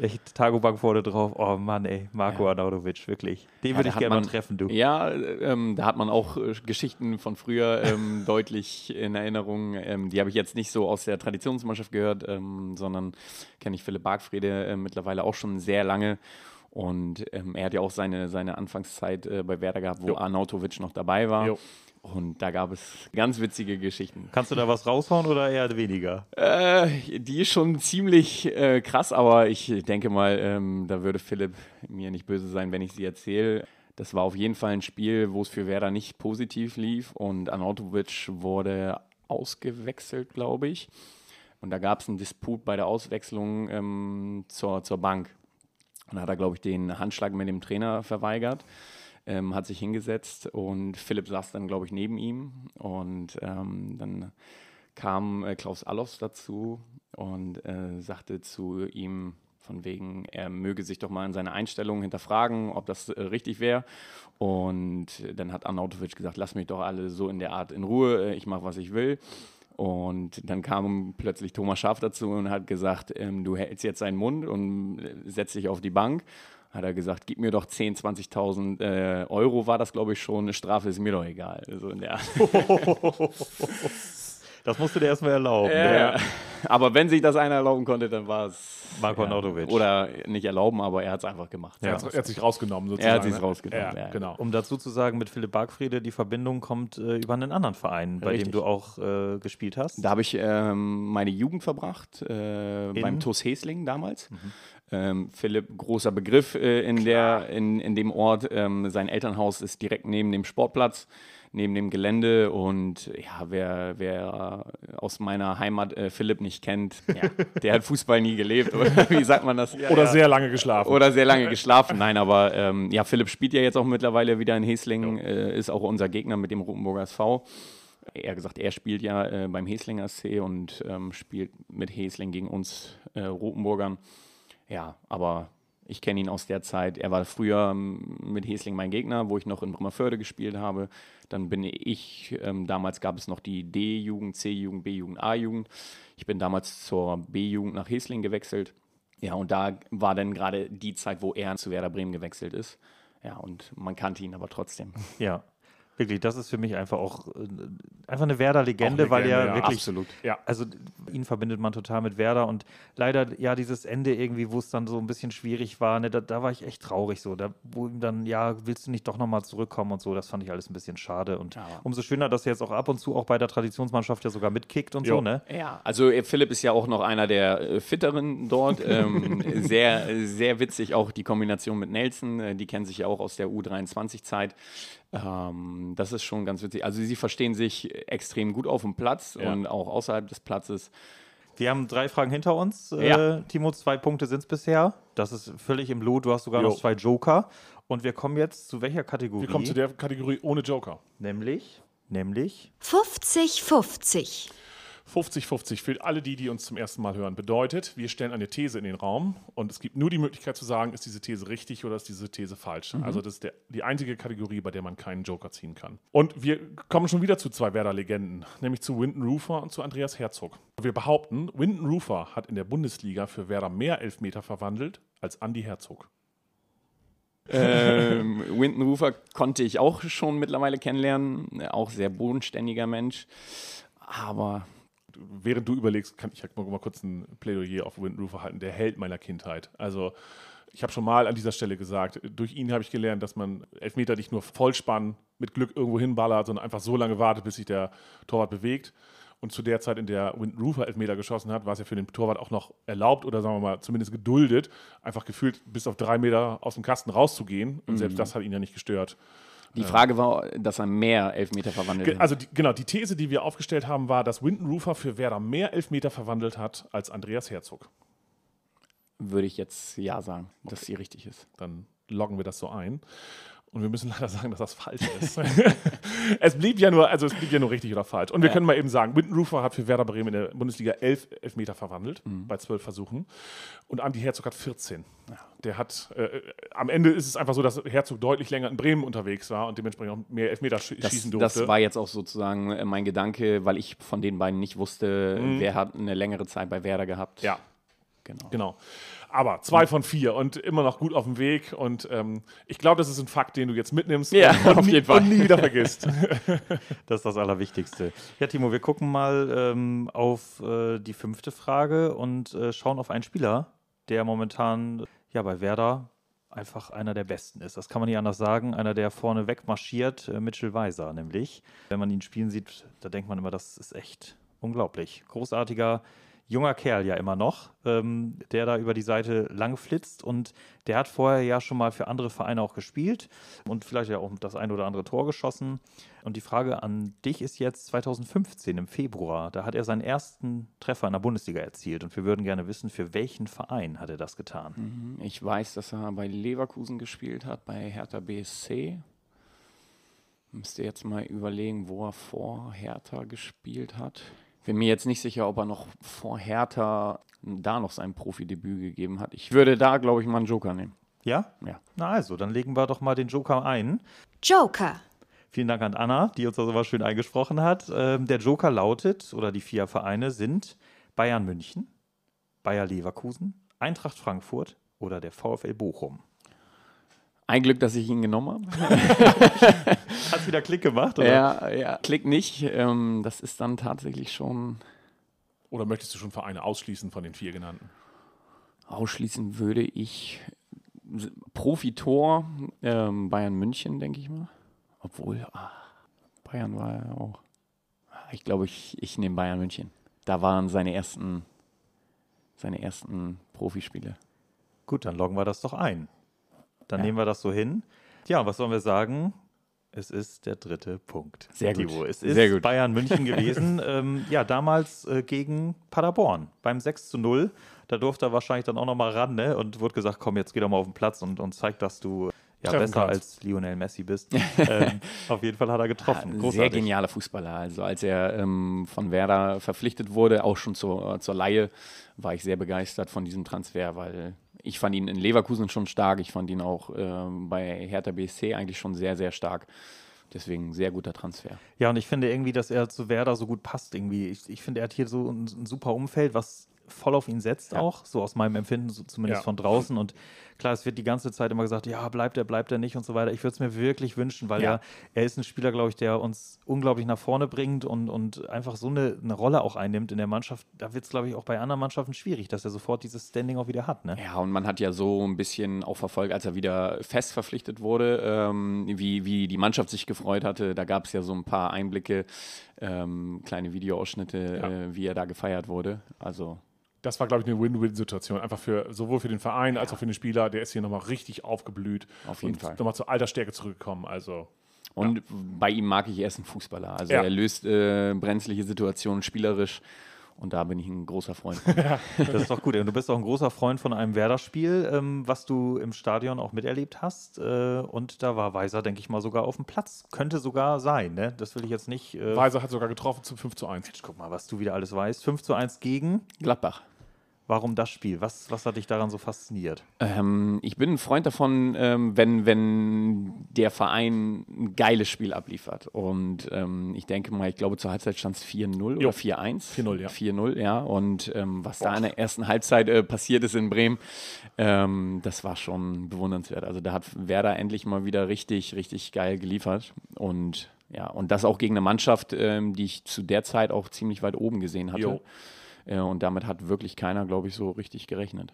echt Tagobank vorne drauf. Oh Mann, ey. Marco Ja. Arnautovic, wirklich. Den Ja, würde ich gerne mal treffen, du. Ja, ähm, da hat man auch äh, Geschichten von früher ähm, deutlich in Erinnerung. Ähm, die habe ich jetzt nicht so aus der Traditionsmannschaft gehört, ähm, sondern kenne ich Philipp Bargfrede äh, mittlerweile auch schon sehr lange. Und ähm, er hat ja auch seine, seine Anfangszeit äh, bei Werder gehabt, wo Jo. Arnautovic noch dabei war. Jo. Und da gab es ganz witzige Geschichten. Kannst du da was raushauen oder eher weniger? Äh, die ist schon ziemlich äh, krass, aber ich denke mal, ähm, da würde Philipp mir nicht böse sein, wenn ich sie erzähle. Das war auf jeden Fall ein Spiel, wo es für Werder nicht positiv lief und Arnautovic wurde ausgewechselt, glaube ich. Und da gab es einen Disput bei der Auswechslung ähm, zur, zur Bank. Und hat er, glaube ich, den Handschlag mit dem Trainer verweigert, ähm, hat sich hingesetzt und Philipp saß dann, glaube ich, neben ihm. Und ähm, dann kam äh, Klaus Allofs dazu und äh, sagte zu ihm, von wegen, er möge sich doch mal in seiner Einstellung hinterfragen, ob das äh, richtig wäre. Und dann hat Arnautovic gesagt, lass mich doch alle so in der Art in Ruhe, äh, ich mache, was ich will. Und dann kam plötzlich Thomas Schaaf dazu und hat gesagt, ähm, du hältst jetzt seinen Mund und setzt dich auf die Bank. Hat er gesagt, gib mir doch 10.000, 20.000 äh, Euro, war das glaube ich schon, eine Strafe ist mir doch egal. So in der. Das musst du dir erstmal erlauben. Ja. Aber wenn sich das einer erlauben konnte, dann war es. Marko Arnautovic. Oder nicht erlauben, aber er hat es einfach gemacht. Er, hat, er hat sich rausgenommen sozusagen. Er hat sich ne? rausgenommen, Ja, ja. genau. Um dazu zu sagen, mit Philipp Bargfriede, die Verbindung kommt äh, über einen anderen Verein, bei Richtig. dem du auch äh, gespielt hast. Da habe ich ähm, meine Jugend verbracht, äh, beim TuS Hesling damals. Ähm, Philipp, großer Begriff äh, in, der, in, in dem Ort. Ähm, sein Elternhaus ist direkt neben dem Sportplatz, neben dem Gelände. Und ja, wer, wer aus meiner Heimat äh, Philipp nicht kennt, ja, der hat Fußball nie gelebt. Oder wie sagt man das? Oder sehr lange geschlafen. Oder sehr lange geschlafen. Nein, aber ähm, ja, Philipp spielt ja jetzt auch mittlerweile wieder in Hesling, äh, ist auch unser Gegner mit dem Rotenburger SV. Er gesagt, er spielt ja äh, beim Heslinger SC und ähm, spielt mit Hesling gegen uns äh, Rotenburgern. Ja, aber ich kenne ihn aus der Zeit. Er war früher ähm, mit Hesling mein Gegner, wo ich noch in Bremerförde gespielt habe. Dann bin ich, ähm, damals gab es noch die D-Jugend, C-Jugend, B-Jugend, A-Jugend. Ich bin damals zur B-Jugend nach Hesling gewechselt. Ja, und da war dann gerade die Zeit, wo er zu Werder Bremen gewechselt ist. Ja, und man kannte ihn aber trotzdem. Ja, wirklich, das ist für mich einfach auch äh, einfach eine Werder-Legende, weil er ja, wirklich. absolut. Ja. Also ihn verbindet man total mit Werder und leider ja dieses Ende irgendwie, wo es dann so ein bisschen schwierig war, ne, da, da war ich echt traurig so, da wo ihm dann ja willst du nicht doch nochmal zurückkommen und so, das fand ich alles ein bisschen schade und Ja. umso schöner, dass er jetzt auch ab und zu auch bei der Traditionsmannschaft ja sogar mitkickt und Jo. so, ne? Ja, also äh, Philipp ist ja auch noch einer der äh, Fitteren dort. Ähm, sehr, sehr witzig auch die Kombination mit Nelson. Äh, die kennen sich ja auch aus der U23-Zeit. Ähm, das ist schon ganz witzig. Also sie verstehen sich extrem gut auf dem Platz Ja. und auch außerhalb des Platzes. Wir haben drei Fragen hinter uns. Ja. Äh, Timo, zwei Punkte sind es bisher. Das ist völlig im Lot. Du hast sogar Jo. noch zwei Joker. Und wir kommen jetzt zu welcher Kategorie? Wir kommen zu der Kategorie ohne Joker. nämlich, nämlich 50-50. 50-50 für alle die, die uns zum ersten Mal hören, bedeutet, wir stellen eine These in den Raum und es gibt nur die Möglichkeit zu sagen, ist diese These richtig oder ist diese These falsch. Also das ist der, die einzige Kategorie, bei der man keinen Joker ziehen kann. Und wir kommen schon wieder zu zwei Werder-Legenden, nämlich zu Winton Rufer und zu Andreas Herzog. Wir behaupten, Winton Rufer hat in der Bundesliga für Werder mehr Elfmeter verwandelt als Andy Herzog. Ähm, Winton Rufer konnte ich auch schon mittlerweile kennenlernen. Auch sehr bodenständiger Mensch. Aber während du überlegst, kann ich halt mal, kurz ein Plädoyer auf Windroofer halten, der Held meiner Kindheit. Also ich habe schon mal an dieser Stelle gesagt, durch ihn habe ich gelernt, dass man Elfmeter nicht nur Vollspann mit Glück irgendwo hinballert, sondern einfach so lange wartet, bis sich der Torwart bewegt. Und zu der Zeit, in der Windroofer Elfmeter geschossen hat, war es ja für den Torwart auch noch erlaubt oder sagen wir mal zumindest geduldet, einfach gefühlt bis auf drei Meter aus dem Kasten rauszugehen. Und selbst das hat ihn ja nicht gestört. Die Frage war, dass er mehr Elfmeter verwandelt hat. Also die, genau, die These, die wir aufgestellt haben, war, dass Windenroofer für Werder mehr Elfmeter verwandelt hat als Andreas Herzog. Würde ich jetzt ja sagen, dass sie richtig ist. Dann loggen wir das so ein. Und wir müssen leider sagen, dass das falsch ist. es blieb ja nur, also es blieb ja nur richtig oder falsch. Und wir Ja. können mal eben sagen, Windenroofer hat für Werder Bremen in der Bundesliga elf Elfmeter verwandelt, bei zwölf Versuchen. Und Andi Herzog hat 14. Der hat, äh, äh, am Ende ist es einfach so, dass Herzog deutlich länger in Bremen unterwegs war und dementsprechend auch mehr Elfmeter sch Das, schießen durfte. das war jetzt auch sozusagen äh, mein Gedanke, weil ich von den beiden nicht wusste, wer hat eine längere Zeit bei Werder gehabt. ja, genau. Genau. Aber zwei von vier und immer noch gut auf dem Weg. Und ähm, ich glaube, das ist ein Fakt, den du jetzt mitnimmst Ja, und, auf nie, jeden Fall. und nie wieder vergisst. Das ist das Allerwichtigste. Ja, Timo, wir gucken mal ähm, auf äh, die fünfte Frage und äh, schauen auf einen Spieler, der momentan ja bei Werder einfach einer der besten ist. Das kann man nicht anders sagen. Einer, der vorne wegmarschiert, äh, Mitchell Weiser nämlich. Wenn man ihn spielen sieht, da denkt man immer, das ist echt unglaublich. Großartiger junger Kerl ja immer noch, ähm, der da über die Seite lang flitzt und der hat vorher ja schon mal für andere Vereine auch gespielt und vielleicht ja auch das ein oder andere Tor geschossen. Und die Frage an dich ist jetzt 2015 im Februar, da hat er seinen ersten Treffer in der Bundesliga erzielt und wir würden gerne wissen, für welchen Verein hat er das getan? Ich weiß, dass er bei Leverkusen gespielt hat, bei Hertha BSC. Müsste jetzt mal überlegen, wo er vor Hertha gespielt hat. Bin mir jetzt nicht sicher, ob er noch vor Hertha da noch sein Profidebüt gegeben hat. Ich würde da, glaube ich, mal einen Joker nehmen. Ja? Ja. Na also, dann legen wir doch mal den Joker ein. Joker. Vielen Dank an Anna, die uns da sowas schön eingesprochen hat. Ähm, der Joker lautet, oder die vier Vereine sind Bayern München, Bayer Leverkusen, Eintracht Frankfurt oder der VfL Bochum. Ein Glück, dass ich ihn genommen habe. Hat wieder Klick gemacht, oder? Ja, ja. Klick nicht. Ähm, das ist dann tatsächlich schon Oder möchtest du schon Vereine ausschließen von den vier genannten? ausschließen würde ich Profitor ähm, Bayern München, denke ich mal. Obwohl, ah, Bayern war ja auch. Ah, Ich glaube, ich, ich nehme Bayern München. Da waren seine ersten, seine ersten Profispiele. Gut, dann loggen wir das doch ein. Dann Ja. nehmen wir das so hin. Ja, was sollen wir sagen? Es ist der dritte Punkt. Sehr gut. Es ist Sehr gut. Bayern München gewesen. ähm, ja, damals äh, gegen Paderborn beim 6 zu 0. Da durfte er wahrscheinlich dann auch noch mal ran ne? und wurde gesagt, komm, jetzt geh doch mal auf den Platz und, und zeig, dass du ja, Treffen besser kannst. als Lionel Messi bist. ähm, auf jeden Fall hat er getroffen. Sehr Großartig. genialer Fußballer. Also als er ähm, von Werder verpflichtet wurde, auch schon zur, zur Laie, war ich sehr begeistert von diesem Transfer, weil ich fand ihn in Leverkusen schon stark. Ich fand ihn auch ähm, bei Hertha BSC eigentlich schon sehr, sehr stark. Deswegen sehr guter Transfer. Ja, und ich finde irgendwie, dass er zu Werder so gut passt irgendwie. Ich, ich finde, er hat hier so ein, ein super Umfeld, was voll auf ihn setzt Ja. auch, so aus meinem Empfinden, so zumindest Ja. von draußen. Und klar, es wird die ganze Zeit immer gesagt, ja, bleibt er, bleibt er nicht und so weiter. Ich würde es mir wirklich wünschen, weil Ja. er, er ist ein Spieler, glaube ich, der uns unglaublich nach vorne bringt und, und einfach so eine, eine Rolle auch einnimmt in der Mannschaft. Da wird es, glaube ich, auch bei anderen Mannschaften schwierig, dass er sofort dieses Standing auch wieder hat. Ne? Ja, und man hat ja so ein bisschen auch verfolgt, als er wieder fest verpflichtet wurde, ähm, wie, wie die Mannschaft sich gefreut hatte. Da gab es ja so ein paar Einblicke, ähm, kleine Videoausschnitte, Ja. äh, wie er da gefeiert wurde. Also Das war, glaube ich, eine Win-Win-Situation. Einfach für sowohl für den Verein als auch für den Spieler. Der ist hier nochmal richtig aufgeblüht. Auf jeden und Fall. Nochmal zur alter Stärke zurückgekommen. Also, Und bei ihm mag ich, er ist ein Fußballer. Also Ja. er löst äh, brenzliche Situationen spielerisch. Und da bin ich ein großer Freund. von. Das ist doch gut. Und du bist auch ein großer Freund von einem Werder-Spiel, ähm, was du im Stadion auch miterlebt hast. Äh, und da war Weiser, denke ich mal, sogar auf dem Platz. Könnte sogar sein, ne? Das will ich jetzt nicht. Äh, Weiser hat sogar getroffen zum 5 zu 1. guck mal, was du wieder alles weißt. 5 zu 1 gegen. Gladbach. Warum das Spiel? Was, was hat dich daran so fasziniert? Ähm, ich bin ein Freund davon, ähm, wenn, wenn der Verein ein geiles Spiel abliefert. Und ähm, ich denke mal, ich glaube, zur Halbzeit stand es 4-0 Jo. oder 4-1. 4-0, ja. 4-0, ja. Und ähm, was da in der ersten Halbzeit äh, passiert ist in Bremen, ähm, das war schon bewundernswert. Also da hat Werder endlich mal wieder richtig, richtig geil geliefert. Und ja, und das auch gegen eine Mannschaft, ähm, die ich zu der Zeit auch ziemlich weit oben gesehen hatte. Jo. Äh, und damit hat wirklich keiner, glaube ich, so richtig gerechnet.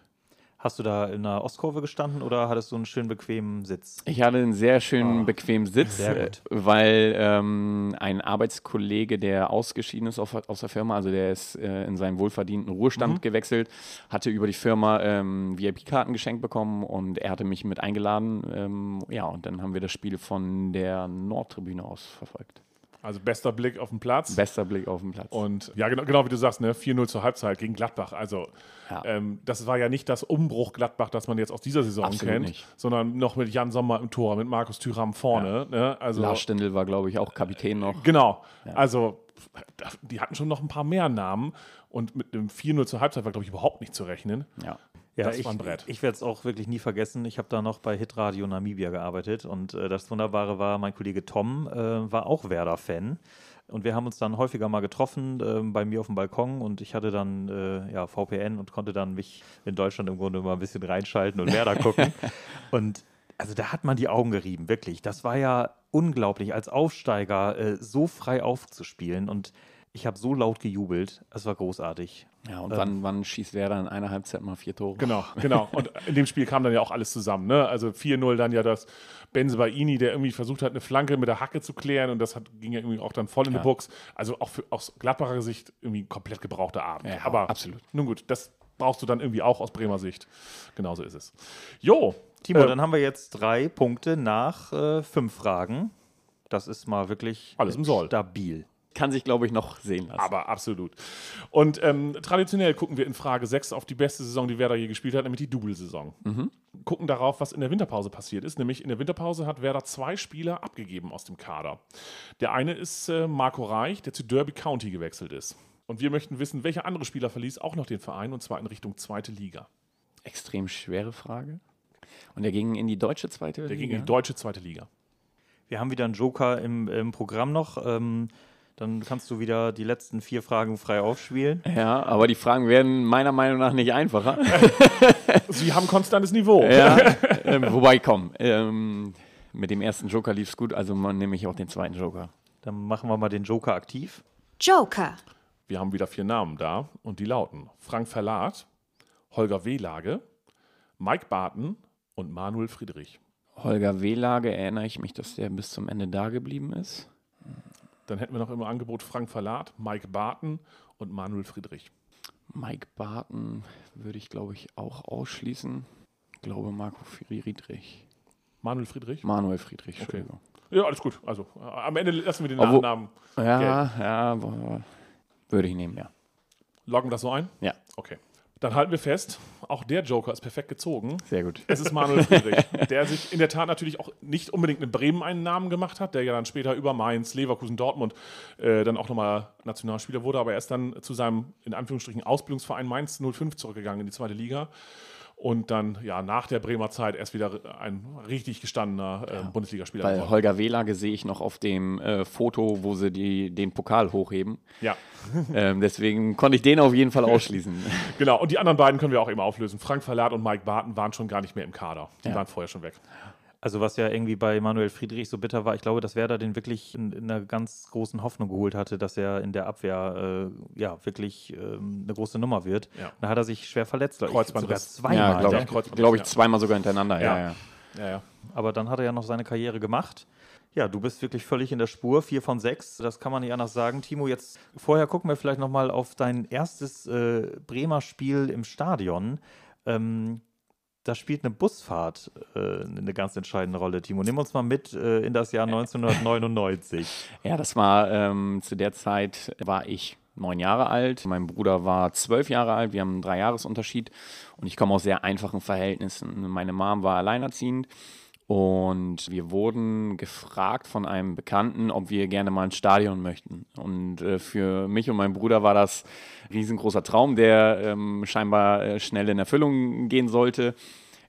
Hast du da in der Ostkurve gestanden oder hattest du einen schönen bequemen Sitz? Ich hatte einen sehr schönen, Ah, bequemen Sitz, äh, weil ähm, ein Arbeitskollege, der ausgeschieden ist aus der Firma, also der ist äh, in seinen wohlverdienten Ruhestand Mhm. gewechselt, hatte über die Firma ähm, VIP-Karten geschenkt bekommen und er hatte mich mit eingeladen. Ähm, ja, und dann haben wir das Spiel von der Nordtribüne aus verfolgt. Also bester Blick auf den Platz. Bester Blick auf den Platz. Und ja, genau, genau wie du sagst, ne? 4-0 zur Halbzeit gegen Gladbach. Also, Ja. ähm, das war ja nicht das Umbruch Gladbach, das man jetzt aus dieser Saison Absolut kennt, nicht. sondern noch mit Jan Sommer im Tor, mit Markus Thüram vorne. Ne? Also, Lars Stindl war, glaube ich, auch Kapitän noch. Genau. Also, die hatten schon noch ein paar mehr Namen. Und mit einem 4-0 zur Halbzeit war, glaube ich, überhaupt nicht zu rechnen. Ja. Ja, Das ich, war ein Brett. Ich werde es auch wirklich nie vergessen. Ich habe da noch bei Hitradio Namibia gearbeitet und äh, das Wunderbare war, mein Kollege Tom äh, war auch Werder-Fan. Und wir haben uns dann häufiger mal getroffen äh, bei mir auf dem Balkon und ich hatte dann äh, ja, VPN und konnte dann mich in Deutschland im Grunde mal ein bisschen reinschalten und Werder gucken. Und also da hat man die Augen gerieben, wirklich. Das war ja unglaublich, als Aufsteiger äh, so frei aufzuspielen. Und ich habe so laut gejubelt. Es war großartig. Ja, und wann, wann schießt Werder in einer Halbzeit mal vier Tore? Genau, genau. Und in dem Spiel kam dann ja auch alles zusammen. Ne? Also 4-0 dann ja das Benzebaini, der irgendwie versucht hat, eine Flanke mit der Hacke zu klären und das hat, ging ja irgendwie auch dann voll in Ja. die Box. Also auch für, aus Gladbacher Sicht irgendwie ein komplett gebrauchter Abend. Ja, Aber absolut. Nun gut, das brauchst du dann irgendwie auch aus Bremer Sicht. Genauso ist es. Jo, Timo, äh, dann haben wir jetzt drei Punkte nach äh, fünf Fragen. Das ist mal wirklich Alles im Soll. stabil. Kann sich, glaube ich, noch sehen lassen. Aber absolut. Und ähm, traditionell gucken wir in Frage 6 auf die beste Saison, die Werder je gespielt hat, nämlich die Double-Saison. Gucken darauf, was in der Winterpause passiert ist. Nämlich in der Winterpause hat Werder zwei Spieler abgegeben aus dem Kader. Der eine ist äh, Marco Reich, der zu Derby County gewechselt ist. Und wir möchten wissen, welcher andere Spieler verließ auch noch den Verein und zwar in Richtung zweite Liga. Extrem schwere Frage. Und der ging in die deutsche zweite Der Liga? ging in die deutsche zweite Liga. Wir haben wieder einen Joker im, im Programm noch. Ähm, dann kannst du wieder die letzten vier Fragen frei aufspielen. Ja, aber die Fragen werden meiner Meinung nach nicht einfacher. Sie haben konstantes Niveau. ja, ähm, wobei, komm, ähm, mit dem ersten Joker lief es gut, also man nehme ich auch den zweiten Joker. Dann machen wir mal den Joker aktiv. Joker. Wir haben wieder vier Namen da und die lauten Frank Verlat, Holger Wehlage, Mike Barton und Manuel Friedrich. Holger Wehlage erinnere ich mich, dass der bis zum Ende da geblieben ist. Dann hätten wir noch im Angebot Frank Verlat, Mike Barton und Manuel Friedrich. Mike Barton würde ich, glaube ich, auch ausschließen. Ich glaube Marco Friedrich. Manuel Friedrich? Manuel Friedrich, Entschuldigung. Ja, alles gut. Also am Ende lassen wir den Obwohl- Nachnamen. Ja, ja, bo- würde ich nehmen, ja. Loggen das so ein? Ja, Okay. Dann halten wir fest, auch der Joker ist perfekt gezogen. sehr gut. Es ist Manuel Friedrich, der sich in der Tat natürlich auch nicht unbedingt in Bremen einen Namen gemacht hat, der ja dann später über Mainz, Leverkusen, Dortmund äh, dann auch nochmal Nationalspieler wurde, aber er ist dann zu seinem, in Anführungsstrichen, Ausbildungsverein Mainz 05 zurückgegangen in die zweite Liga. Und dann, ja, nach der Bremer Zeit erst wieder ein richtig gestandener äh, Bundesligaspieler Weil geworden. Holger Wehlage sehe ich noch auf dem äh, Foto, wo sie die, den Pokal hochheben. Ja, ähm, deswegen konnte ich den auf jeden Fall ausschließen. genau. Und die anderen beiden können wir auch eben auflösen. Frank Verlat und Mike Barton waren schon gar nicht mehr im Kader. Die Ja. waren vorher schon weg. Also was ja irgendwie bei Manuel Friedrich so bitter war, ich glaube, dass Werder den wirklich in, in einer ganz großen Hoffnung geholt hatte, dass er in der Abwehr äh, ja wirklich ähm, eine große Nummer wird. Ja. Da hat er sich schwer verletzt. Kreuzbandriss. Sogar zweimal. ja, glaube ja. ich, Kreuzbandriss, glaub ich zweimal sogar hintereinander. Ja. Ja. Ja, Ja, ja. Aber dann hat er ja noch seine Karriere gemacht. Ja, du bist wirklich völlig in der Spur. Vier von sechs, das kann man nicht anders sagen. Timo, jetzt vorher gucken wir vielleicht nochmal auf dein erstes äh, Bremer Spiel im Stadion. Ähm, da spielt eine Busfahrt äh, eine ganz entscheidende Rolle. Timo, nimm uns mal mit äh, in das Jahr 1999. Ja, das war ähm, zu der Zeit war ich neun Jahre alt. Mein Bruder war zwölf Jahre alt. Wir haben einen Dreijahresunterschied und ich komme aus sehr einfachen Verhältnissen. Meine Mom war alleinerziehend und wir wurden gefragt von einem Bekannten, ob wir gerne mal ins Stadion möchten. Und äh, für mich und meinen Bruder war das ein riesengroßer Traum, der ähm, scheinbar äh, schnell in Erfüllung gehen sollte.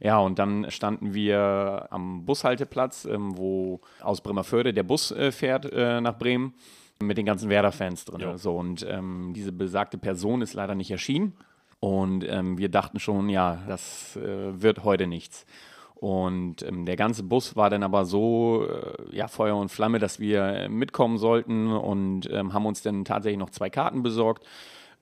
Ja, und dann standen wir am Bushalteplatz, ähm, wo aus Bremerförde der Bus äh, fährt äh, nach Bremen mit den ganzen Werder-Fans drin. So, und ähm, diese besagte Person ist leider nicht erschienen. Und ähm, wir dachten schon, ja, das wird heute nichts. Und ähm, der ganze Bus war dann aber so äh, ja, Feuer und Flamme, dass wir äh, mitkommen sollten und ähm, haben uns dann tatsächlich noch zwei Karten besorgt.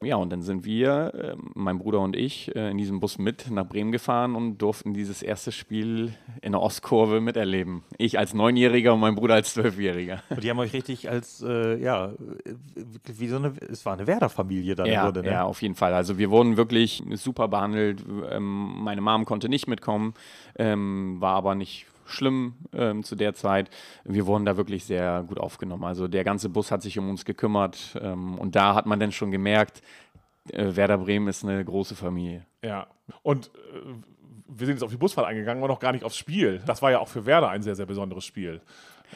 Ja, und dann sind wir, äh, mein Bruder und ich, äh, in diesem Bus mit nach Bremen gefahren und durften dieses erste Spiel in der Ostkurve miterleben. Ich als Neunjähriger und mein Bruder als Zwölfjähriger. Und die haben euch richtig als, äh, ja, wie so eine, es war eine Werder-Familie dann ja, Grunde, ne? Ja, auf jeden Fall. Also wir wurden wirklich super behandelt. Ähm, meine Mom konnte nicht mitkommen, ähm, war aber nicht schlimm ähm, zu der Zeit. Wir wurden da wirklich sehr gut aufgenommen. Also der ganze Bus hat sich um uns gekümmert ähm, und da hat man dann schon gemerkt, äh, Werder Bremen ist eine große Familie. Ja, und äh, wir sind jetzt auf die Busfahrt eingegangen, aber noch gar nicht aufs Spiel. Das war ja auch für Werder ein sehr, sehr besonderes Spiel.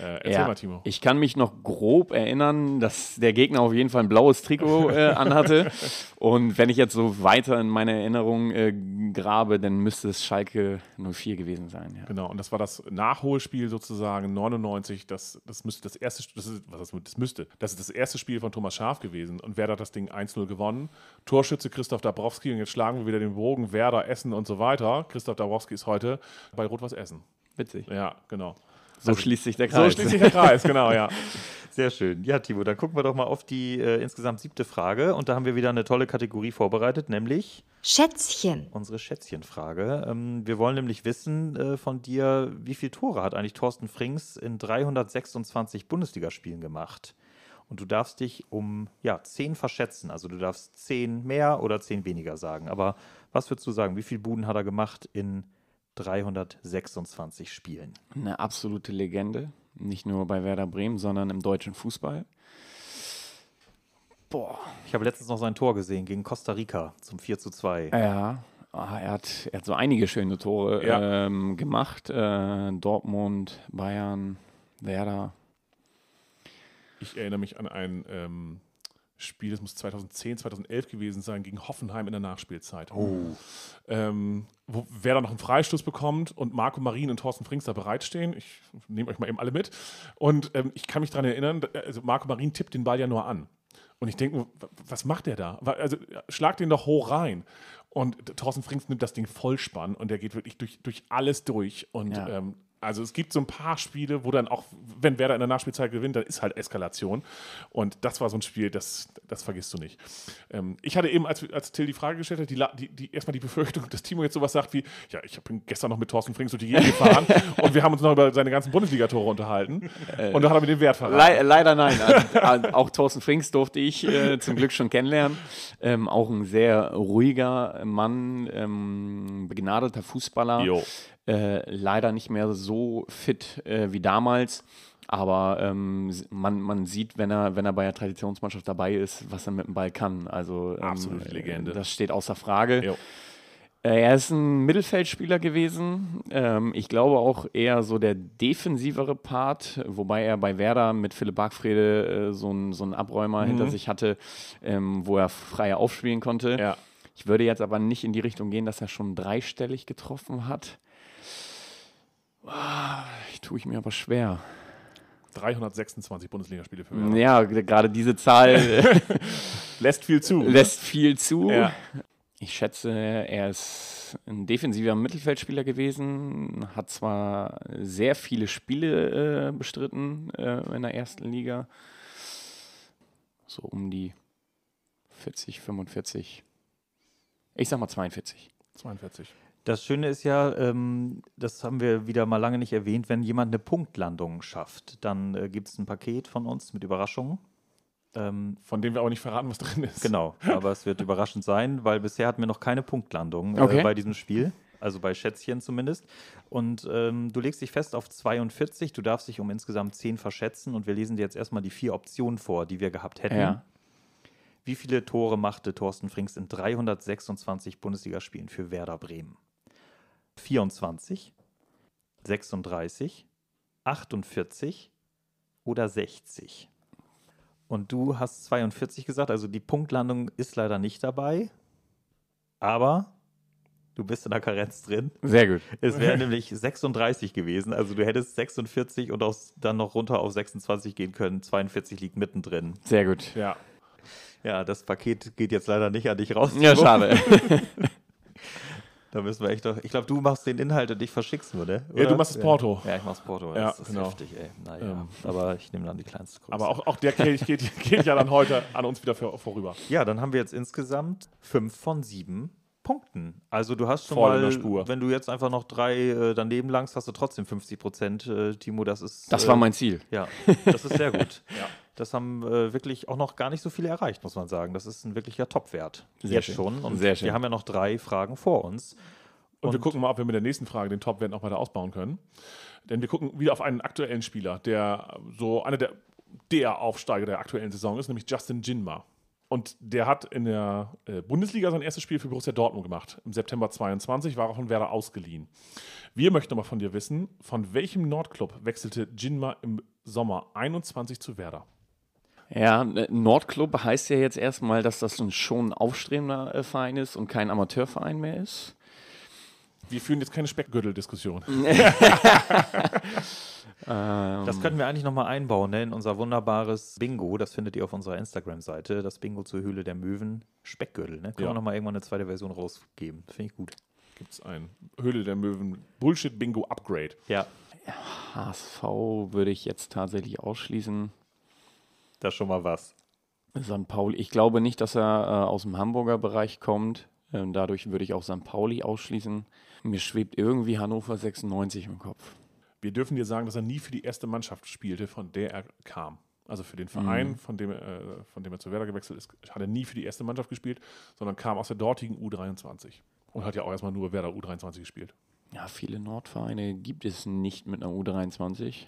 Äh, erzähl ja, mal, Timo. Ich kann mich noch grob erinnern, dass der Gegner auf jeden Fall ein blaues Trikot äh, anhatte. Und wenn ich jetzt so weiter in meine Erinnerung äh, grabe, dann müsste es Schalke 04 gewesen sein. Ja. Genau, und das war das Nachholspiel sozusagen 99. Das, das müsste das erste, das, ist, was das, das müsste, das ist das erste Spiel von Thomas Schaf gewesen. Und Werder hat das Ding 1-0 gewonnen. Torschütze Christoph Dabrowski. Und jetzt schlagen wir wieder den Bogen. Werder, Essen und so weiter. Christoph Dabrowski ist heute bei Rot-Was Essen. Witzig. Ja, genau. So schließt sich der So Kreis. schließt sich der Kreis, genau, ja. Sehr schön. Ja, Timo, dann gucken wir doch mal auf die äh, insgesamt siebte Frage. Und da haben wir wieder eine tolle Kategorie vorbereitet, nämlich Schätzchen. unsere Schätzchenfrage. Ähm, wir wollen nämlich wissen äh, von dir, wie viele Tore hat eigentlich Thorsten Frings in 326 Bundesligaspielen gemacht? Und du darfst dich um ja, 10 verschätzen. Also du darfst 10 mehr oder 10 weniger sagen. Aber was würdest du sagen? Wie viele Buden hat er gemacht in 326 Spielen? Eine absolute Legende. Nicht nur bei Werder Bremen, sondern im deutschen Fußball. Boah. Ich habe letztens noch sein Tor gesehen gegen Costa Rica zum 4 zu 2. Ja, ah, er, hat, er hat so einige schöne Tore Ja. ähm, gemacht. Äh, Dortmund, Bayern, Werder. Ich erinnere mich an ein ähm, Spiel, das muss 2010, 2011 gewesen sein, gegen Hoffenheim in der Nachspielzeit. Ähm, wo wer da noch einen Freistoß bekommt und Marco Marin und Thorsten Frings da bereitstehen. Ich nehme euch mal eben alle mit. Und ähm, ich kann mich daran erinnern, also Marco Marin tippt den Ball ja nur an. Und ich denke, was macht der da? Also schlag den doch hoch rein. Und Thorsten Frings nimmt das Ding Vollspann und der geht wirklich durch, durch alles durch. Und Ja. ähm, also es gibt so ein paar Spiele, wo dann auch, wenn Werder in der Nachspielzeit gewinnt, dann ist halt Eskalation. Und das war so ein Spiel, das, das vergisst du nicht. Ähm, ich hatte eben, als, als Till die Frage gestellt hat, die, die, die, erstmal die Befürchtung, dass Timo jetzt sowas sagt wie, ja, ich bin gestern noch mit Thorsten Frings durch die Gegend gefahren und wir haben uns noch über seine ganzen Bundesligatore unterhalten. und da hat er mir den Wert verraten. Le leider nein. Also, auch Thorsten Frings durfte ich äh, zum Glück schon kennenlernen. Ähm, auch ein sehr ruhiger Mann, ähm, begnadeter Fußballer. Jo. Äh, leider nicht mehr so fit äh, wie damals. Aber ähm, man, man sieht, wenn er, wenn er bei der Traditionsmannschaft dabei ist, was er mit dem Ball kann. Also ähm, Absolute Legende. Das steht außer Frage. Jo. Äh, Er ist ein Mittelfeldspieler gewesen. Ähm, ich glaube auch eher so der defensivere Part, wobei er bei Werder mit Philipp Bargfrede äh, so einen so einen Abräumer hinter sich hatte, ähm, wo er freier aufspielen konnte. Ja. Ich würde jetzt aber nicht in die Richtung gehen, dass er schon dreistellig getroffen hat. Ah, Ich tue ich mir aber schwer. 326 Bundesligaspiele für Werder. Ja, gerade diese Zahl Lässt viel zu. lässt viel zu. Ja. Ich schätze, er ist ein defensiver Mittelfeldspieler gewesen, hat zwar sehr viele Spiele äh, bestritten äh, in der ersten Liga, so um die 40, 45. Ich sag mal 42. 42. Das Schöne ist ja, ähm, das haben wir wieder mal lange nicht erwähnt, wenn jemand eine Punktlandung schafft, dann äh, gibt es ein Paket von uns mit Überraschungen. Ähm, Von dem wir aber nicht verraten, was drin ist. genau, aber es wird überraschend sein, weil bisher hatten wir noch keine Punktlandung äh, Okay. bei diesem Spiel, also bei Schätzchen zumindest. Und ähm, du legst dich fest auf 42, du darfst dich um insgesamt 10 verschätzen und wir lesen dir jetzt erstmal die vier Optionen vor, die wir gehabt hätten. Ja. Wie viele Tore machte Thorsten Frings in 326 Bundesligaspielen für Werder Bremen? 24, 36, 48 oder 60? Und du hast 42 gesagt, also die Punktlandung ist leider nicht dabei, aber du bist in der Karenz drin. Sehr gut. Es wäre nämlich 36 gewesen, also du hättest 46 und aus, dann noch runter auf 26 gehen können. 42 liegt mittendrin. Sehr gut. Ja. Ja, das Paket geht jetzt leider nicht an dich raus. Ja, schade. Da müssen wir echt doch. Ich glaube, du machst den Inhalt und ich verschick's nur, ne? Ja, du machst das Porto. Ja, ich mach's Porto. Ja, das ist genau. heftig, ey. Naja. Ähm. aber ich nehme dann die kleinste Größe. Aber auch, auch der Kelch geht, geht ja dann heute an uns wieder vor- vorüber. Ja, dann haben wir jetzt insgesamt fünf von sieben Punkten. Also du hast schon Voll in mal, der Spur. wenn du jetzt einfach noch drei äh, daneben langst, hast du trotzdem 50 Prozent, äh, Timo. Das ist. Das äh, war mein Ziel. Ja, das ist sehr gut. Ja. Das haben äh, wirklich auch noch gar nicht so viele erreicht, muss man sagen. Das ist ein wirklicher Topwert. Sehr jetzt schön. schon. Und Sehr schön. wir haben ja noch drei Fragen vor uns. Und, wir gucken mal, ob wir mit der nächsten Frage den Top-Wert noch weiter ausbauen können. Denn wir gucken wieder auf einen aktuellen Spieler, der so einer der, der Aufsteiger der aktuellen Saison ist, nämlich Justin Jinma. Und der hat in der äh, Bundesliga sein erstes Spiel für Borussia Dortmund gemacht. Im September 22 war er von Werder ausgeliehen. Wir möchten aber von dir wissen, von welchem Nordclub wechselte Jinma im Sommer 21 zu Werder? Ja, äh, Nordclub heißt ja jetzt erstmal, dass das ein schon aufstrebender äh, Verein ist und kein Amateurverein mehr ist. Wir führen jetzt keine Speckgürtel-Diskussion. Das könnten wir eigentlich nochmal einbauen ne, in unser wunderbares Bingo. Das findet ihr auf unserer Instagram-Seite. Das Bingo zur Höhle der Möwen. Speckgürtel. Ne? Können Ja. wir nochmal irgendwann eine zweite Version rausgeben. Finde ich gut. Gibt es ein Höhle der Möwen Bullshit-Bingo-Upgrade? Ja, HSV würde ich jetzt tatsächlich ausschließen. Das ist schon mal was. St. Pauli, ich glaube nicht, dass er äh, aus dem Hamburger Bereich kommt. Ähm, dadurch würde ich auch St. Pauli ausschließen. Mir schwebt irgendwie Hannover 96 im Kopf. Wir dürfen dir sagen, dass er nie für die erste Mannschaft spielte, von der er kam. Also für den Verein, von, dem, er, äh, von dem er zu Werder gewechselt ist, hat er nie für die erste Mannschaft gespielt, sondern kam aus der dortigen U23. Und hat ja auch erstmal nur Werder U23 gespielt. Ja, viele Nordvereine gibt es nicht mit einer U23,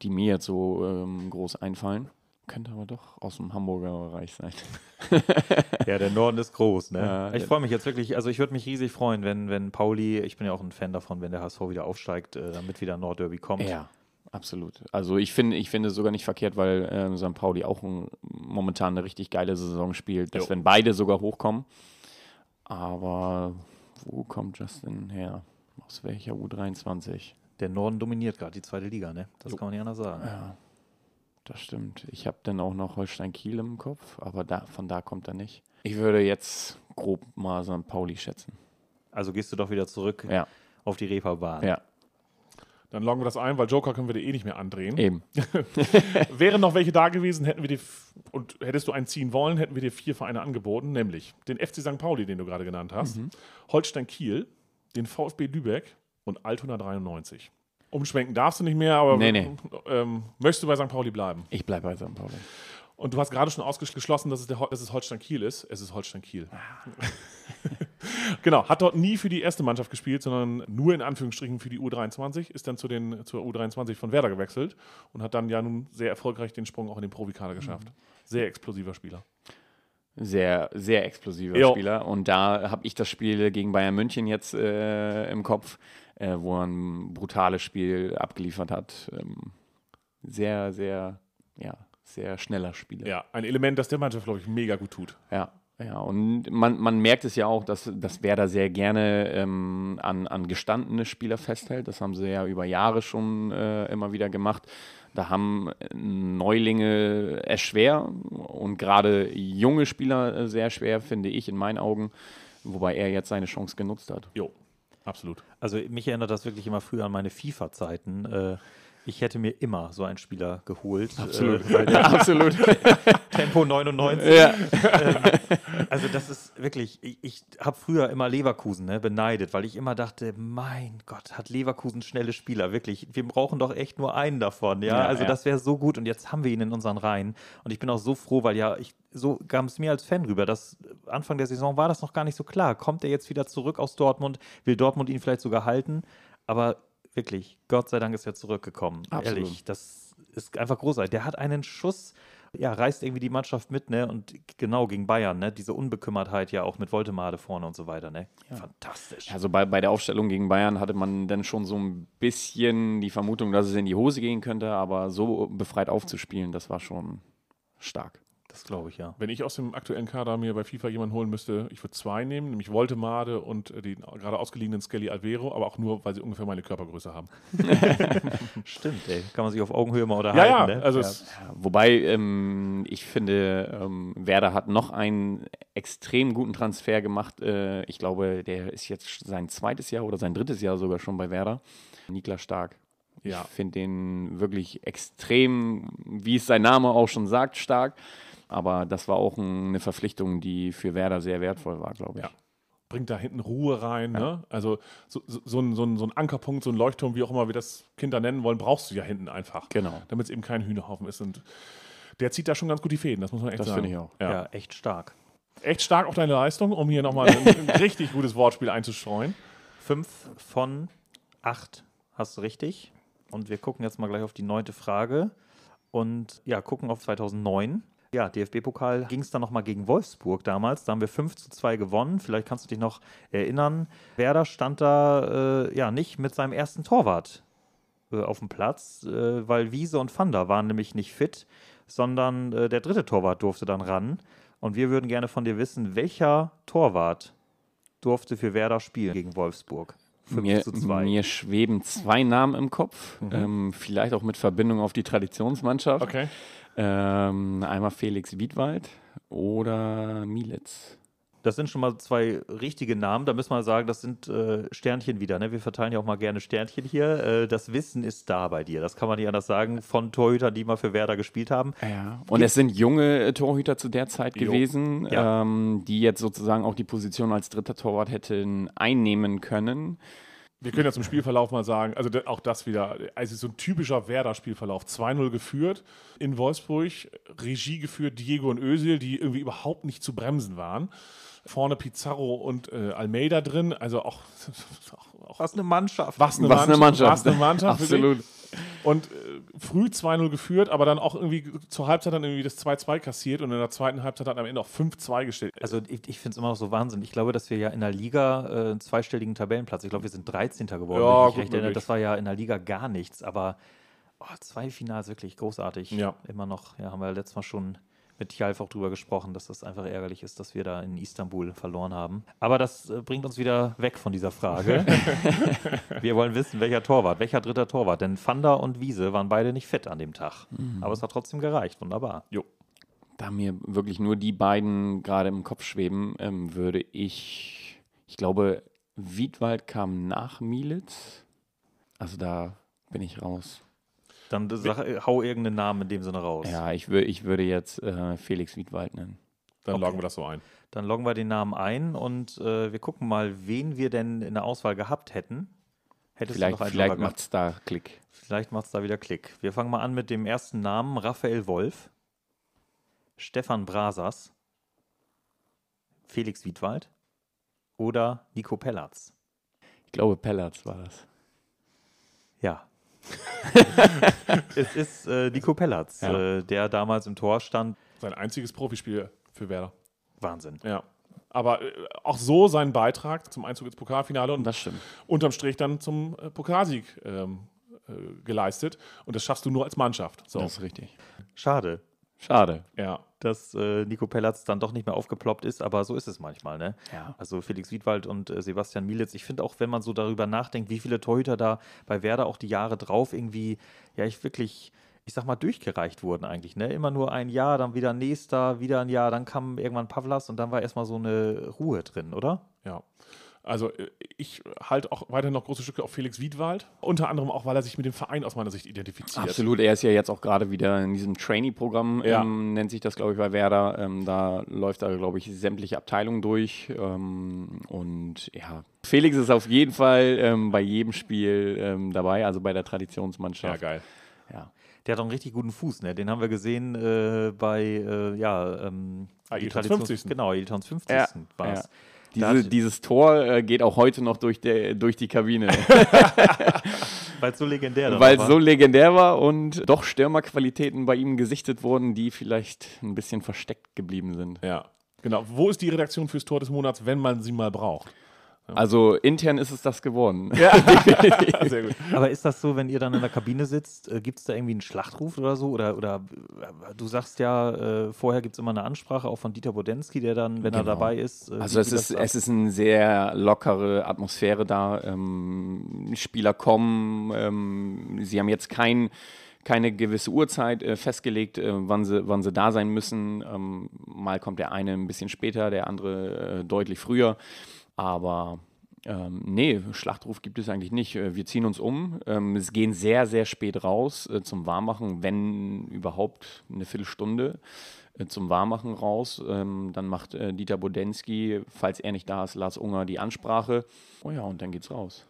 die mir jetzt so ähm, groß einfallen. Könnte aber doch aus dem Hamburger Bereich sein. Ja, der Norden ist groß, ne? Ja, ich freue mich jetzt wirklich, also ich würde mich riesig freuen, wenn, wenn Pauli, ich bin ja auch ein Fan davon, wenn der HSV wieder aufsteigt, äh, damit wieder Nordderby kommt. Ja, absolut. Also ich finde, ich finde es sogar nicht verkehrt, weil ähm, St. Pauli auch ein, momentan eine richtig geile Saison spielt, dass Jo. wenn beide sogar hochkommen. Aber wo kommt Justin her? Aus welcher U23? Der Norden dominiert gerade die zweite Liga, ne? Das kann man nicht anders sagen. Ja, das stimmt. Ich habe dann auch noch Holstein Kiel im Kopf, aber da, von da kommt er nicht. Ich würde jetzt grob mal St. Pauli schätzen. Also gehst du doch wieder zurück Ja, auf die Reeperbahn. ja, Dann loggen wir das ein, weil Joker können wir dir eh nicht mehr andrehen. eben. Wären noch welche da gewesen, hätten wir dir, und hättest du einen ziehen wollen, hätten wir dir vier Vereine angeboten, nämlich den FC St. Pauli, den du gerade genannt hast, Holstein Kiel, den VfB Lübeck und Altona 93. Umschwenken darfst du nicht mehr, aber Nee, nee. Ähm, möchtest du bei St. Pauli bleiben? Ich bleibe bei St. Pauli. Und du hast gerade schon ausgeschlossen, dass es, der, dass es Holstein Kiel ist. Es ist Holstein Kiel. genau, hat dort nie für die erste Mannschaft gespielt, sondern nur in Anführungsstrichen für die U23, ist dann zu den, zur U23 von Werder gewechselt und hat dann ja nun sehr erfolgreich den Sprung auch in den Profikader geschafft. Sehr explosiver Spieler. Sehr, sehr explosiver Jo. Spieler. Und da habe ich das Spiel gegen Bayern München jetzt äh, im Kopf, äh, wo er ein brutales Spiel abgeliefert hat. Ähm, sehr, sehr, ja, sehr schneller Spieler. Ja, ein Element, das der Mannschaft, glaube ich, mega gut tut. Ja, ja. Und man, man merkt es ja auch, dass, dass Werder sehr gerne ähm, an, an gestandene Spieler festhält. Das haben sie ja über Jahre schon äh, immer wieder gemacht. Da haben äh, Neulinge es schwer und gerade junge Spieler äh, sehr schwer, finde ich in meinen Augen. Wobei er jetzt seine Chance genutzt hat. Jo, absolut. Also mich erinnert das wirklich immer früher an meine FIFA-Zeiten. Äh, ich hätte mir immer so einen Spieler geholt. Absolut. Äh, Absolut. Tempo 99. ja. Also das ist wirklich, ich, ich habe früher immer Leverkusen ne, beneidet, weil ich immer dachte, mein Gott, hat Leverkusen schnelle Spieler, wirklich. Wir brauchen doch echt nur einen davon, ja. Ja, also ja. das wäre so gut und jetzt haben wir ihn in unseren Reihen. Und ich bin auch so froh, weil ja, ich, so kam es mir als Fan rüber, dass Anfang der Saison war das noch gar nicht so klar. Kommt er jetzt wieder zurück aus Dortmund? Will Dortmund ihn vielleicht sogar halten? Aber wirklich, Gott sei Dank ist er zurückgekommen. Absolut. Ehrlich, das ist einfach großartig. Der hat einen Schuss, ja, reißt irgendwie die Mannschaft mit, ne? Und genau gegen Bayern, ne? Diese Unbekümmertheit ja auch mit Woltemade vorne und so weiter, ne? Fantastisch. Also bei, bei der Aufstellung gegen Bayern hatte man dann schon so ein bisschen die Vermutung, dass es in die Hose gehen könnte, aber so befreit aufzuspielen, das war schon stark. Das glaube ich, ja. Wenn ich aus dem aktuellen Kader mir bei FIFA jemanden holen müsste, ich würde zwei nehmen, nämlich Voltemade und den gerade ausgeliehenen Skelly Alvero, aber auch nur, weil sie ungefähr meine Körpergröße haben. Stimmt, ey. Kann man sich auf Augenhöhe mal unterhalten. Ja, ja, ne? also Ja, wobei ähm, ich finde, ähm, Werder hat noch einen extrem guten Transfer gemacht. Äh, ich glaube, der ist jetzt sein zweites Jahr oder sein drittes Jahr sogar schon bei Werder. Niklas Stark. Ja. Ich finde den wirklich extrem, wie es sein Name auch schon sagt, stark. Aber das war auch ein, eine Verpflichtung, die für Werder sehr wertvoll war, glaube ich. Ja. bringt da hinten Ruhe rein. Ne? Also so, so, so, ein, so, ein, so ein Ankerpunkt, so ein Leuchtturm, wie auch immer wir das Kinder nennen wollen, brauchst du ja hinten einfach. Genau. Damit es eben kein Hühnerhaufen ist. Und der zieht da schon ganz gut die Fäden, das muss man echt Das sagen. finde ich auch. Ja. ja, echt stark. Echt stark auf deine Leistung, um hier nochmal ein, ein richtig gutes Wortspiel einzustreuen. Fünf von acht hast du richtig. Und wir gucken jetzt mal gleich auf die neunte Frage. Und ja, gucken auf 2009. Ja, DFB-Pokal ging es dann nochmal gegen Wolfsburg damals. Da haben wir 5 zu 2 gewonnen. Vielleicht kannst du dich noch erinnern. Werder stand da äh, ja nicht mit seinem ersten Torwart äh, auf dem Platz, äh, weil Wiese und Vander waren nämlich nicht fit, sondern äh, der dritte Torwart durfte dann ran. Und wir würden gerne von dir wissen, welcher Torwart durfte für Werder spielen gegen Wolfsburg? 5 Mir, zu 2. mir schweben zwei Namen im Kopf, ähm, vielleicht auch mit Verbindung auf die Traditionsmannschaft. Okay. Ähm, einmal Felix Wiedwald oder Mielitz. Das sind schon mal zwei richtige Namen. Da müssen wir sagen, das sind äh, Sternchen wieder. Ne? Wir verteilen ja auch mal gerne Sternchen hier. Äh, das Wissen ist da bei dir. Das kann man nicht anders sagen. Von Torhütern, die mal für Werder gespielt haben. Ja. Und es sind junge äh, Torhüter zu der Zeit Jo. gewesen, Ja. ähm, die jetzt sozusagen auch die Position als dritter Torwart hätten einnehmen können. Wir können ja zum Spielverlauf mal sagen, also auch das wieder, also so ein typischer Werder-Spielverlauf. 2-0 geführt in Wolfsburg, Regie geführt Diego und Özil, die irgendwie überhaupt nicht zu bremsen waren. Vorne Pizarro und äh, Almeida drin, also auch, auch, auch Was eine Mannschaft. was eine Was Mannschaft. eine Mannschaft. Was eine Mannschaft Absolut. Und äh, früh 2-0 geführt, aber dann auch irgendwie zur Halbzeit dann irgendwie das 2-2 kassiert und in der zweiten Halbzeit dann am Ende auch 5-2 gestellt. Also ich, ich finde es immer noch so Wahnsinn. Ich glaube, dass wir ja in der Liga äh, einen zweistelligen Tabellenplatz, ich glaube, wir sind 13. geworden. Ja, wenn ich recht erinnere. möglich. Das war ja in der Liga gar nichts. Aber oh, zwei Finals wirklich großartig. Ja. Immer noch, ja, haben wir letztes Mal schon mit Tjalf auch drüber gesprochen, dass das einfach ärgerlich ist, dass wir da in Istanbul verloren haben. Aber das äh, bringt uns wieder weg von dieser Frage. wir wollen wissen, welcher Torwart, welcher dritter Torwart. Denn Fanda und Wiese waren beide nicht fit an dem Tag. Aber es hat trotzdem gereicht. Wunderbar. Jo. Da mir wirklich nur die beiden gerade im Kopf schweben, ähm, würde ich, ich glaube, Wiedwald kam nach Mielitz. Also da bin ich raus. Dann sag, äh, hau irgendeinen Namen in dem Sinne raus. Ja, ich, wür, ich würde jetzt äh, Felix Wiedwald nennen. Dann Okay. loggen wir das so ein. Dann loggen wir den Namen ein und äh, wir gucken mal, wen wir denn in der Auswahl gehabt hätten. Hättest Vielleicht, du noch einen vielleicht macht es da Klick. Vielleicht macht es da wieder Klick. Wir fangen mal an mit dem ersten Namen: Raphael Wolf, Stefan Brasas, Felix Wiedwald oder Nico Pellatz. Ich glaube, Pellatz war das. Ja. es ist äh, Nico Pellatz, Ja. äh, der damals im Tor stand. Sein einziges Profispiel für Werder. Wahnsinn. Ja. Aber äh, auch so sein Beitrag zum Einzug ins Pokalfinale und Das stimmt. unterm Strich dann zum äh, Pokalsieg ähm, äh, geleistet. Und das schaffst du nur als Mannschaft. So. Das ist richtig. Schade, Schade. ja. Dass äh, Nico Pellatz dann doch nicht mehr aufgeploppt ist, aber so ist es manchmal, ne? Ja. Also Felix Wiedwald und äh, Sebastian Mielitz. Ich finde auch, wenn man so darüber nachdenkt, wie viele Torhüter da bei Werder auch die Jahre drauf irgendwie, ja, ich wirklich, ich sag mal, durchgereicht wurden eigentlich, ne? Immer nur ein Jahr, dann wieder nächster, wieder ein Jahr, dann kam irgendwann Pavlas und dann war erstmal so eine Ruhe drin, oder? Ja. Also äh, ich halte auch weiterhin noch große Stücke auf Felix Wiedwald. Unter anderem auch, weil er sich mit dem Verein aus meiner Sicht identifiziert. Absolut, er ist ja jetzt auch gerade wieder in diesem Trainee-Programm, Ja. ähm, nennt sich das, glaube ich, bei Werder. Ähm, da läuft er, glaube ich, sämtliche Abteilungen durch. Ähm, und ja, Felix ist auf jeden Fall ähm, bei jedem Spiel ähm, dabei, also bei der Ja, Traditionsmannschaft. geil. Ja. Der hat auch einen richtig guten Fuß, ne? Den haben wir gesehen äh, bei, äh, ja, ähm, die Ailtons Traditions- 50.. Genau, Ailtons 50. Ja, war es. ja. Diese, dieses Tor äh, geht auch heute noch durch, der, durch die Kabine, Weil es so legendär dann weil war. es so legendär war und doch Stürmerqualitäten bei ihm gesichtet wurden, die vielleicht ein bisschen versteckt geblieben sind. Ja. Genau. Wo ist die Redaktion fürs Tor des Monats, wenn man sie mal braucht? Also intern ist es das geworden. Ja, sehr gut. Aber ist das so, wenn ihr dann in der Kabine sitzt, äh, gibt es da irgendwie einen Schlachtruf oder so? Oder, oder äh, du sagst ja, äh, vorher gibt es immer eine Ansprache auch von Dieter Bodensky, der dann, wenn er Genau. dabei ist. Äh, Also es ist, es ist eine sehr lockere Atmosphäre da. Ähm, Spieler kommen, ähm, sie haben jetzt kein, keine gewisse Uhrzeit äh, festgelegt, äh, wann, sie, wann sie da sein müssen. Ähm, mal kommt der eine ein bisschen später, der andere äh, deutlich früher. Aber ähm, nee, Schlachtruf gibt es eigentlich nicht. Äh, Wir ziehen uns um. Ähm, es gehen sehr, sehr spät raus äh, zum Warmmachen, wenn überhaupt eine Viertelstunde äh, zum Warmmachen raus. Ähm, dann macht äh, Dieter Bodensky, falls er nicht da ist, Lars Unger die Ansprache. Oh ja, und dann geht's raus.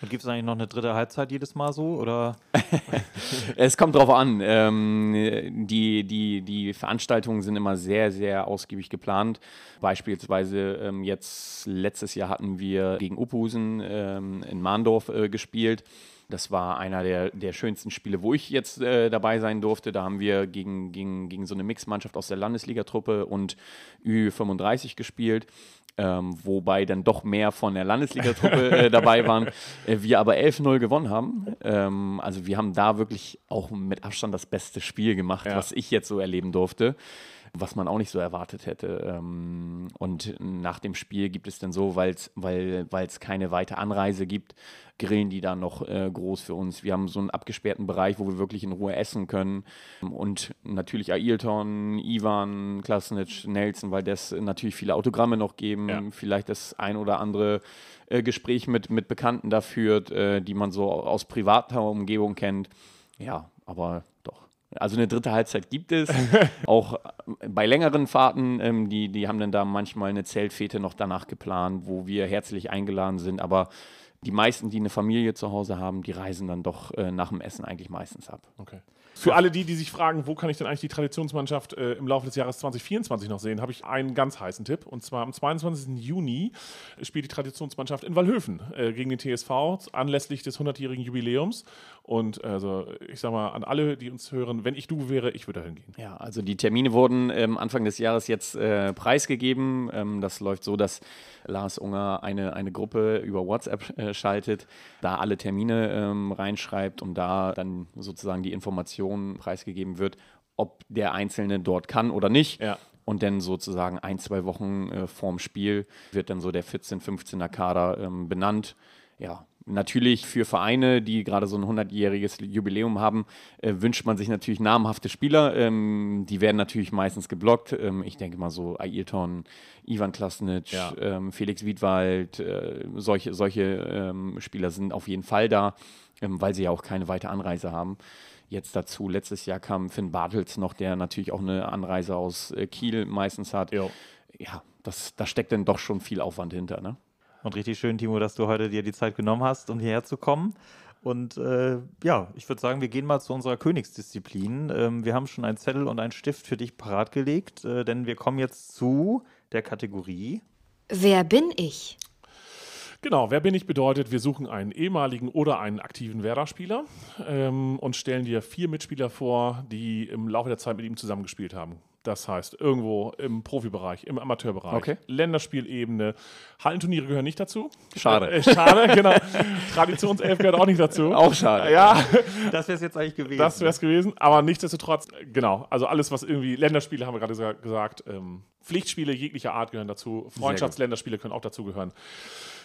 Und gibt es eigentlich noch eine dritte Halbzeit jedes Mal so? Oder? Es kommt drauf an. Ähm, die, die, die Veranstaltungen sind immer sehr, sehr ausgiebig geplant. Beispielsweise ähm, jetzt letztes Jahr hatten wir gegen Uphusen ähm, in Mahndorf äh, gespielt. Das war einer der, der schönsten Spiele, wo ich jetzt äh, dabei sein durfte. Da haben wir gegen, gegen, gegen so eine Mixmannschaft aus der Landesligatruppe und Ü35 gespielt. Ähm, wobei dann doch mehr von der Landesligatruppe äh, dabei waren. Äh, wir aber 11-0 gewonnen haben. Ähm, also wir haben da wirklich auch mit Abstand das beste Spiel gemacht, Ja. was ich jetzt so erleben durfte. Was man auch nicht so erwartet hätte. Ähm, und nach dem Spiel gibt es dann so, weil's, weil es keine weite Anreise gibt, grillen die dann noch äh, groß für uns. Wir haben so einen abgesperrten Bereich, wo wir wirklich in Ruhe essen können. Und natürlich Ailton, Ivan, Klasnic, Nelson, weil das natürlich viele Autogramme noch geben. Ja. Vielleicht das ein oder andere äh, Gespräch mit, mit Bekannten da führt, äh, die man so aus privater Umgebung kennt. Ja, aber doch. Also eine dritte Halbzeit gibt es. auch äh, bei längeren Fahrten, ähm, die, die haben dann da manchmal eine Zeltfete noch danach geplant, wo wir herzlich eingeladen sind. Aber die meisten, die eine Familie zu Hause haben, die reisen dann doch äh, nach dem Essen eigentlich meistens ab. Okay. Für alle die, die sich fragen, wo kann ich denn eigentlich die Traditionsmannschaft äh, im Laufe des Jahres 2024 noch sehen, habe ich einen ganz heißen Tipp. Und zwar am 22. Juni spielt die Traditionsmannschaft in Wallhöfen äh, gegen den TSV anlässlich des 100-jährigen Jubiläums. Und also ich sag mal an alle, die uns hören, wenn ich du wäre, ich würde da hingehen. Ja, also die Termine wurden ähm, Anfang des Jahres jetzt äh, preisgegeben. Ähm, das läuft so, dass Lars Unger eine, eine Gruppe über WhatsApp äh, schaltet, da alle Termine ähm, reinschreibt und da dann sozusagen die Information preisgegeben wird, ob der Einzelne dort kann oder nicht. Ja. Und dann sozusagen ein, zwei Wochen äh, vorm Spiel wird dann so der 14-, 15er Kader ähm, benannt. Ja, natürlich für Vereine, die gerade so ein 100-jähriges Jubiläum haben, äh, wünscht man sich natürlich namhafte Spieler. Ähm, die werden natürlich meistens geblockt. Ähm, ich denke mal so Ailton, Ivan Klasnic, Ja. ähm, Felix Wiedwald, äh, solche, solche ähm, Spieler sind auf jeden Fall da, ähm, weil sie ja auch keine weite Anreise haben. Jetzt dazu, letztes Jahr kam Finn Bartels noch, der natürlich auch eine Anreise aus äh, Kiel meistens hat. Jo. Ja, das, da steckt dann doch schon viel Aufwand hinter. Ne? Und richtig schön, Timo, dass du heute dir die Zeit genommen hast, um hierher zu kommen. Und äh, ja, ich würde sagen, wir gehen mal zu unserer Königsdisziplin. Ähm, wir haben schon einen Zettel und einen Stift für dich parat gelegt, äh, denn wir kommen jetzt zu der Kategorie. Wer bin ich? Genau, wer bin ich bedeutet, wir suchen einen ehemaligen oder einen aktiven Werder-Spieler ähm, und stellen dir vier Mitspieler vor, die im Laufe der Zeit mit ihm zusammengespielt haben. Das heißt, irgendwo im Profibereich, im Amateurbereich, Okay. Länderspielebene. Hallenturniere gehören nicht dazu. Schade. Äh, schade, genau. Traditionself gehört auch nicht dazu. Auch schade. Ja, Das wäre es jetzt eigentlich gewesen. das wäre es gewesen. Aber nichtsdestotrotz, genau. Also alles, was irgendwie Länderspiele, haben wir gerade gesa- gesagt, ähm, Pflichtspiele jeglicher Art gehören dazu. Freundschaftsländerspiele können auch dazu gehören.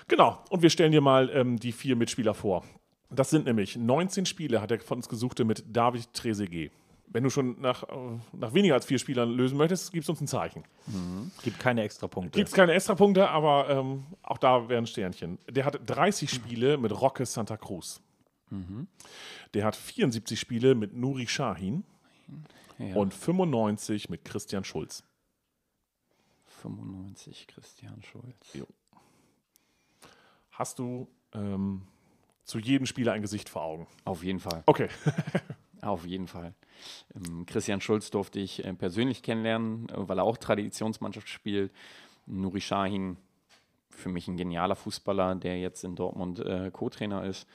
Genau. Und wir stellen dir mal ähm, die vier Mitspieler vor. Das sind nämlich 19 Spiele, hat er von uns gesuchte mit David Trezeguet. Wenn du schon nach, äh, nach weniger als vier Spielern lösen möchtest, gibst uns ein Zeichen. Gibt keine Extrapunkte. Gibt es keine Extrapunkte, aber ähm, auch da wären Sternchen. Der hat 30 Spiele mit Roque Santa Cruz. Der hat 74 Spiele mit Nuri Shahin Ja. und 95 mit Christian Schulz. 95 Christian Schulz. Hast du ähm, zu jedem Spieler ein Gesicht vor Augen? Auf jeden Fall. Okay. Auf jeden Fall. Ähm, Christian Schulz durfte ich äh, persönlich kennenlernen, äh, weil er auch Traditionsmannschaft spielt. Nuri Sahin, für mich ein genialer Fußballer, der jetzt in Dortmund äh, Co-Trainer ist.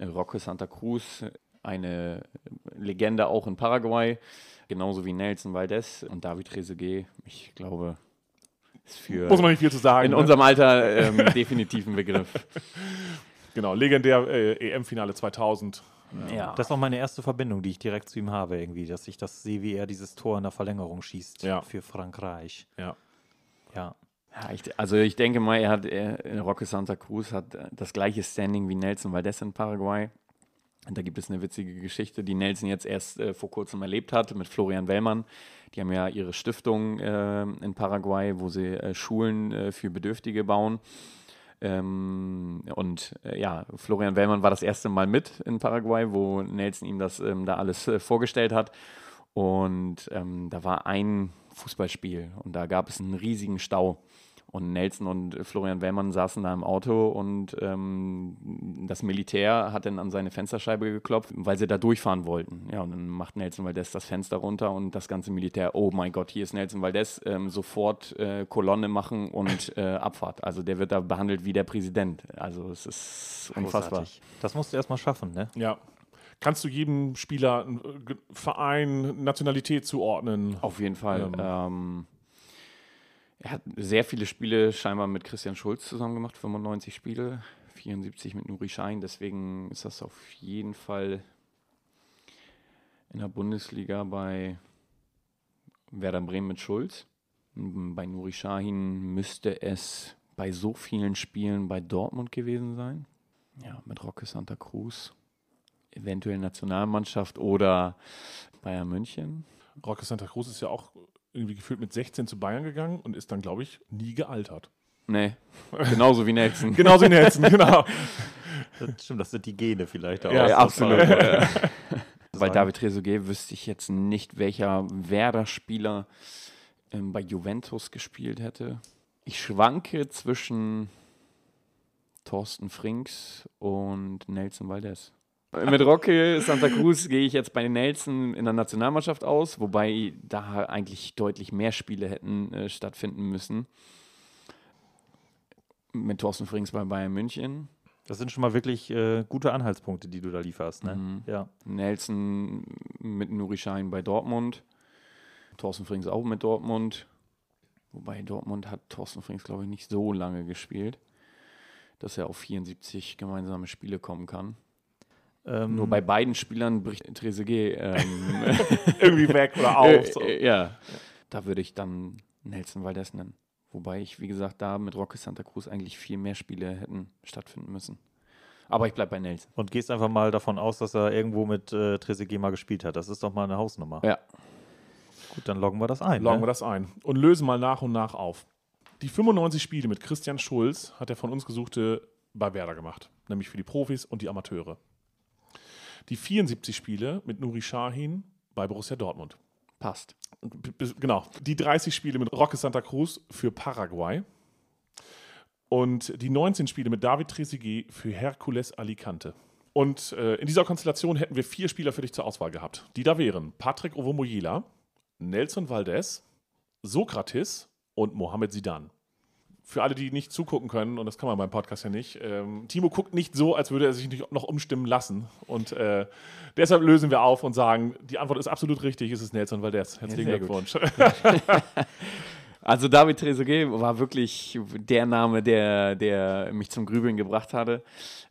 Roque Santa Cruz, eine Legende auch in Paraguay, genauso wie Nelson Valdez und David Trezeguet. Ich glaube, Ist für Muss man nicht viel zu sagen. in ne? unserem Alter ähm, definitiv ein Begriff. Genau, legendär äh, EM-Finale 2000. Ja. Das ist auch meine erste Verbindung, die ich direkt zu ihm habe, irgendwie, dass ich das sehe, wie er dieses Tor in der Verlängerung schießt Ja. für Frankreich. Ja. Ja. Ja, ich, also ich denke mal, er hat, er, Roque Santa Cruz hat äh, das gleiche Standing wie Nelson Valdez in Paraguay. Und da gibt es eine witzige Geschichte, die Nelson jetzt erst äh, vor kurzem erlebt hat mit Florian Wellmann. Die haben ja ihre Stiftung äh, in Paraguay, wo sie äh, Schulen äh, für Bedürftige bauen. Ähm, und äh, ja, Florian Wellmann war das erste Mal mit in Paraguay, wo Nelson ihm das ähm, da alles äh, vorgestellt hat. Und ähm, da war ein Fußballspiel und da gab es einen riesigen Stau. Und Nelson und Florian Wellmann saßen da im Auto und ähm, das Militär hat dann an seine Fensterscheibe geklopft, weil sie da durchfahren wollten. Ja, und dann macht Nelson Valdez das Fenster runter und das ganze Militär, oh mein Gott, hier ist Nelson Valdez, ähm, sofort äh, Kolonne machen und äh, Abfahrt. Also der wird da behandelt wie der Präsident. Also es ist unfassbar. Großartig. Das musst du erstmal schaffen, ne? Ja. Kannst du jedem Spieler einen äh, Verein, Nationalität zuordnen? Auf jeden Fall. Ähm. Ähm, er hat sehr viele Spiele scheinbar mit Christian Schulz zusammen gemacht, 95 Spiele, 74 mit Nuri Schein. Deswegen ist das auf jeden Fall in der Bundesliga bei Werder Bremen mit Schulz. Bei Nuri Sahin müsste es bei so vielen Spielen bei Dortmund gewesen sein. Ja, mit Roque Santa Cruz. Eventuell Nationalmannschaft oder Bayern München. Roque Santa Cruz ist ja auch irgendwie gefühlt mit 16 zu Bayern gegangen und ist dann, glaube ich, nie gealtert. Nee, genauso wie Nelson. Genauso wie Nelson, genau. Das stimmt, das sind die Gene vielleicht auch. Ja, Ja, absolut. Ja. Bei. David Trezeguet wüsste ich jetzt nicht, welcher Werder-Spieler ähm, bei Juventus gespielt hätte. Ich schwanke zwischen Thorsten Frings und Nelson Valdez. Mit Roque Santa Cruz gehe ich jetzt bei Nelson in der Nationalmannschaft aus, wobei da eigentlich deutlich mehr Spiele hätten äh, stattfinden müssen. Mit Thorsten Frings bei Bayern München. Das sind schon mal wirklich äh, gute Anhaltspunkte, die du da lieferst, ne? Mhm. Ja. Nelson mit Nuri Sahin bei Dortmund. Thorsten Frings auch mit Dortmund. Wobei Dortmund hat Thorsten Frings, glaube ich, nicht so lange gespielt, dass er auf 74 gemeinsame Spiele kommen kann. Ähm, Nur bei beiden Spielern bricht Trezeguet ähm, Irgendwie weg oder auf. So. äh, äh, ja. Da würde ich dann Nelson Valdez nennen. Wobei ich, wie gesagt, da mit Roque Santa Cruz eigentlich viel mehr Spiele hätten stattfinden müssen. Aber ich bleibe bei Nelson. Und gehst einfach mal davon aus, dass er irgendwo mit äh, Trezeguet mal gespielt hat. Das ist doch mal eine Hausnummer. Ja. Gut, dann loggen wir das ein. Loggen ne? wir das ein und lösen mal nach und nach auf. Die 95 Spiele mit Christian Schulz hat der von uns gesuchte bei Werder gemacht, nämlich für die Profis und die Amateure. Die 74 Spiele mit Nuri Sahin bei Borussia Dortmund. Passt. Genau. Die 30 Spiele mit Roque Santa Cruz für Paraguay. Und die 19 Spiele mit David Trezeguet für Hercules Alicante. Und äh, in dieser Konstellation hätten wir vier Spieler für dich zur Auswahl gehabt. Die da wären Patrick Ovomoyela, Nelson Valdez, Sokrates und Mohamed Sidan. Für alle, die nicht zugucken können, und das kann man beim Podcast ja nicht, ähm, Timo guckt nicht so, als würde er sich nicht noch umstimmen lassen. Und äh, deshalb lösen wir auf und sagen, die Antwort ist absolut richtig, es ist Nelson Valdez. Herzlichen gut. Glückwunsch. Also David Trezeguet war wirklich der Name, der, der mich zum Grübeln gebracht hatte.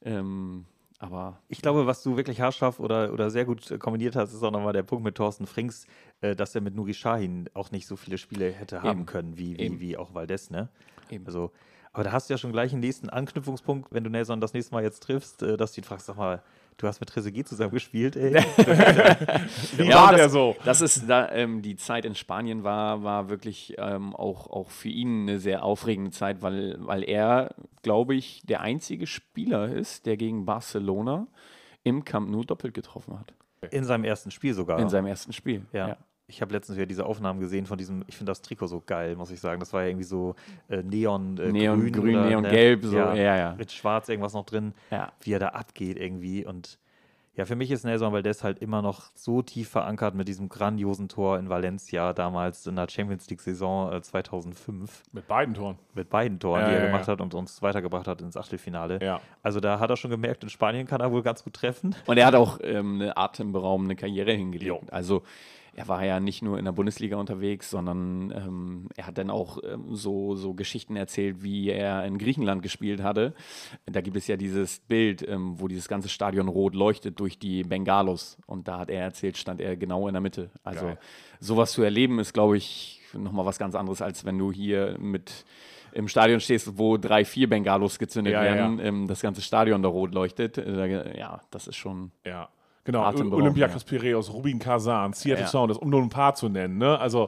Ähm, aber Ich glaube, was du wirklich haarscharf oder, oder sehr gut kombiniert hast, ist auch nochmal der Punkt mit Thorsten Frings, äh, dass er mit Nuri Sahin auch nicht so viele Spiele hätte haben Eben. können, wie, wie, Eben. wie auch Valdez, ne? Eben. Also, aber da hast du ja schon gleich einen nächsten Anknüpfungspunkt, wenn du Nelson das nächste Mal jetzt triffst, äh, dass du ihn fragst, sag mal, du hast mit Trezeguet zusammen gespielt, ey. Wie Ja, war und der das, so? Das ist da, ähm, die Zeit in Spanien war, war wirklich ähm, auch, auch für ihn eine sehr aufregende Zeit, weil, weil er, glaube ich, der einzige Spieler ist, der gegen Barcelona im Camp Nou doppelt getroffen hat. In seinem ersten Spiel sogar. In seinem ersten Spiel. Ja. Ich habe letztens wieder diese Aufnahmen gesehen von diesem, ich finde das Trikot so geil, muss ich sagen. Das war ja irgendwie so äh, Neon äh, Neon grün, grün, oder, Neon ne? gelb, so, ja, ja. Mit schwarz irgendwas noch drin, Ja. wie er da abgeht irgendwie. Und ja, für mich ist Nelson Valdez halt immer noch so tief verankert mit diesem grandiosen Tor in Valencia damals in der Champions League-Saison äh, 2005 Mit beiden Toren. mit beiden Toren, Ja, die er ja, gemacht ja. hat und uns weitergebracht hat ins Achtelfinale. Ja. Also da hat er schon gemerkt, in Spanien kann er wohl ganz gut treffen. Und er hat auch ähm, eine atemberaubende Karriere hingelegt. Jo. Also er war ja nicht nur in der Bundesliga unterwegs, sondern ähm, er hat dann auch ähm, so, so Geschichten erzählt, wie er in Griechenland gespielt hatte. Da gibt es ja dieses Bild, ähm, wo dieses ganze Stadion rot leuchtet durch die Bengalos. Und da hat er erzählt, stand er genau in der Mitte. Also Geil. sowas zu erleben ist, glaube ich, nochmal was ganz anderes, als wenn du hier mit im Stadion stehst, wo drei, vier Bengalos gezündet Ja, ja, werden, ähm, das ganze Stadion da rot leuchtet. Äh, ja, das ist schon. Ja. Genau, Olympiakos Piraeus, Rubin Kazan, Seattle Ja. Sounders, um nur ein paar zu nennen. Ne? Also,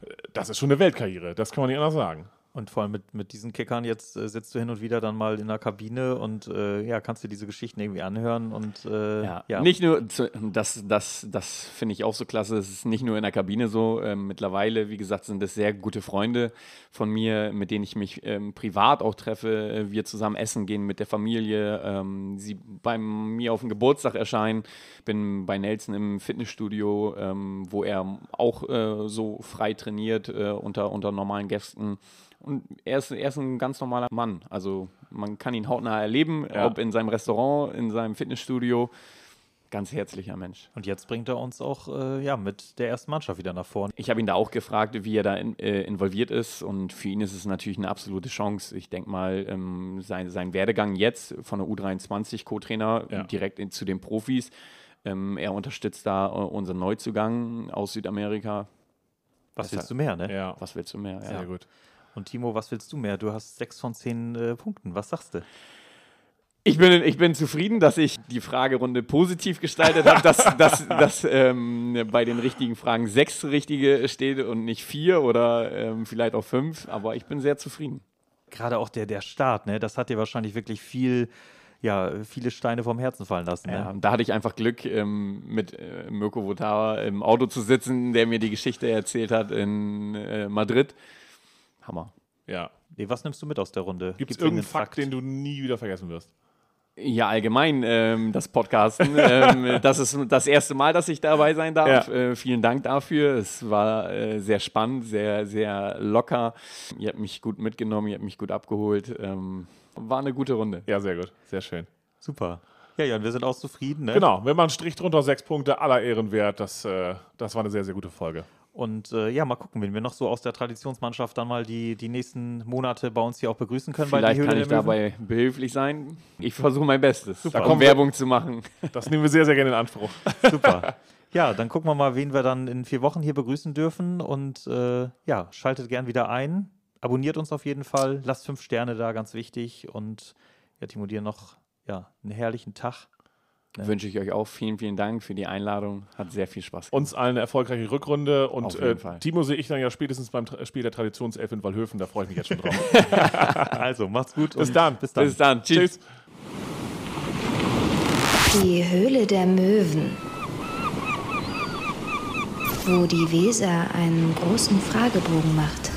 äh, das ist schon eine Weltkarriere, das kann man nicht anders sagen. Und vor allem mit, mit diesen Kickern jetzt äh, sitzt du hin und wieder dann mal in der Kabine und äh, ja, kannst dir diese Geschichten irgendwie anhören und äh, Ja, ja. nicht nur, zu, das, das, das finde ich auch so klasse. Es ist nicht nur in der Kabine so. Ähm, mittlerweile, wie gesagt, sind es sehr gute Freunde von mir, mit denen ich mich ähm, privat auch treffe. Äh, Wir zusammen essen gehen mit der Familie. Ähm, sie bei mir auf dem Geburtstag erscheinen. Bin bei Nelson im Fitnessstudio, ähm, wo er auch äh, so frei trainiert äh, unter, unter normalen Gästen. Und er ist, er ist ein ganz normaler Mann. Also man kann ihn hautnah erleben, Ja. ob in seinem Restaurant, in seinem Fitnessstudio. Ganz herzlicher Mensch. Und jetzt bringt er uns auch äh, ja, mit der ersten Mannschaft wieder nach vorne. Ich habe ihn da auch gefragt, wie er da in, äh, involviert ist. Und für ihn ist es natürlich eine absolute Chance. Ich denke mal, ähm, sein, sein Werdegang jetzt von der U23 Co-Trainer Ja. direkt in, zu den Profis. Ähm, er unterstützt da äh, unseren Neuzugang aus Südamerika. Was Das willst du mehr, ne? Ja, Was willst du mehr? sehr Ja. gut. Und Timo, was willst du mehr? Du hast sechs von zehn äh, Punkten. Was sagst du? Ich bin, ich bin zufrieden, dass ich die Fragerunde positiv gestaltet habe, dass, dass, dass ähm, bei den richtigen Fragen sechs richtige steht und nicht vier oder ähm, vielleicht auch fünf. Aber ich bin sehr zufrieden. Gerade auch der, der Start, ne? Das hat dir wahrscheinlich wirklich viel, ja, viele Steine vom Herzen fallen lassen. Ne? Ja, da hatte ich einfach Glück, ähm, mit äh, Mirko Votava im Auto zu sitzen, der mir die Geschichte erzählt hat in äh, Madrid. Hammer. Ja. Nee, was nimmst du mit aus der Runde? Gibt es irgendeinen Fakt, den du nie wieder vergessen wirst? Ja, allgemein ähm, das Podcasten. ähm, das ist das erste Mal, dass ich dabei sein darf. Ja. Äh, vielen Dank dafür. Es war äh, sehr spannend, sehr, sehr locker. Ihr habt mich gut mitgenommen, ihr habt mich gut abgeholt. Ähm, war eine gute Runde. Ja, sehr gut. Sehr schön. Super. Ja, ja, und wir sind auch zufrieden. Ne? Genau, wenn man einen Strich drunter, sechs Punkte, aller Ehren wert. Das, äh, das war eine sehr, sehr gute Folge. Und äh, ja, mal gucken, wenn wir noch so aus der Traditionsmannschaft dann mal die, die nächsten Monate bei uns hier auch begrüßen können. Vielleicht kann ich dabei behilflich sein. Ich versuche mein Bestes, Da um kommen wir- Werbung zu machen. Das nehmen wir sehr, sehr gerne in Anspruch. Super. Ja, dann gucken wir mal, wen wir dann in vier Wochen hier begrüßen dürfen. Und äh, ja, schaltet gern wieder ein. Abonniert uns auf jeden Fall. Lasst fünf Sterne da, ganz wichtig. Und ja, Timo, dir noch ja, einen herrlichen Tag. Ja. Wünsche ich euch auch vielen, vielen Dank für die Einladung. Hat sehr viel Spaß gemacht. Uns allen eine erfolgreiche Rückrunde und äh, Timo sehe ich dann ja spätestens beim Tra Spiel der Traditionself in Wallhöfen. Da freue ich mich jetzt schon drauf. also, macht's gut. Bis dann. Bis dann. Bis dann. Tschüss. Die Höhle der Möwen. Wo die Weser einen großen Fragebogen macht.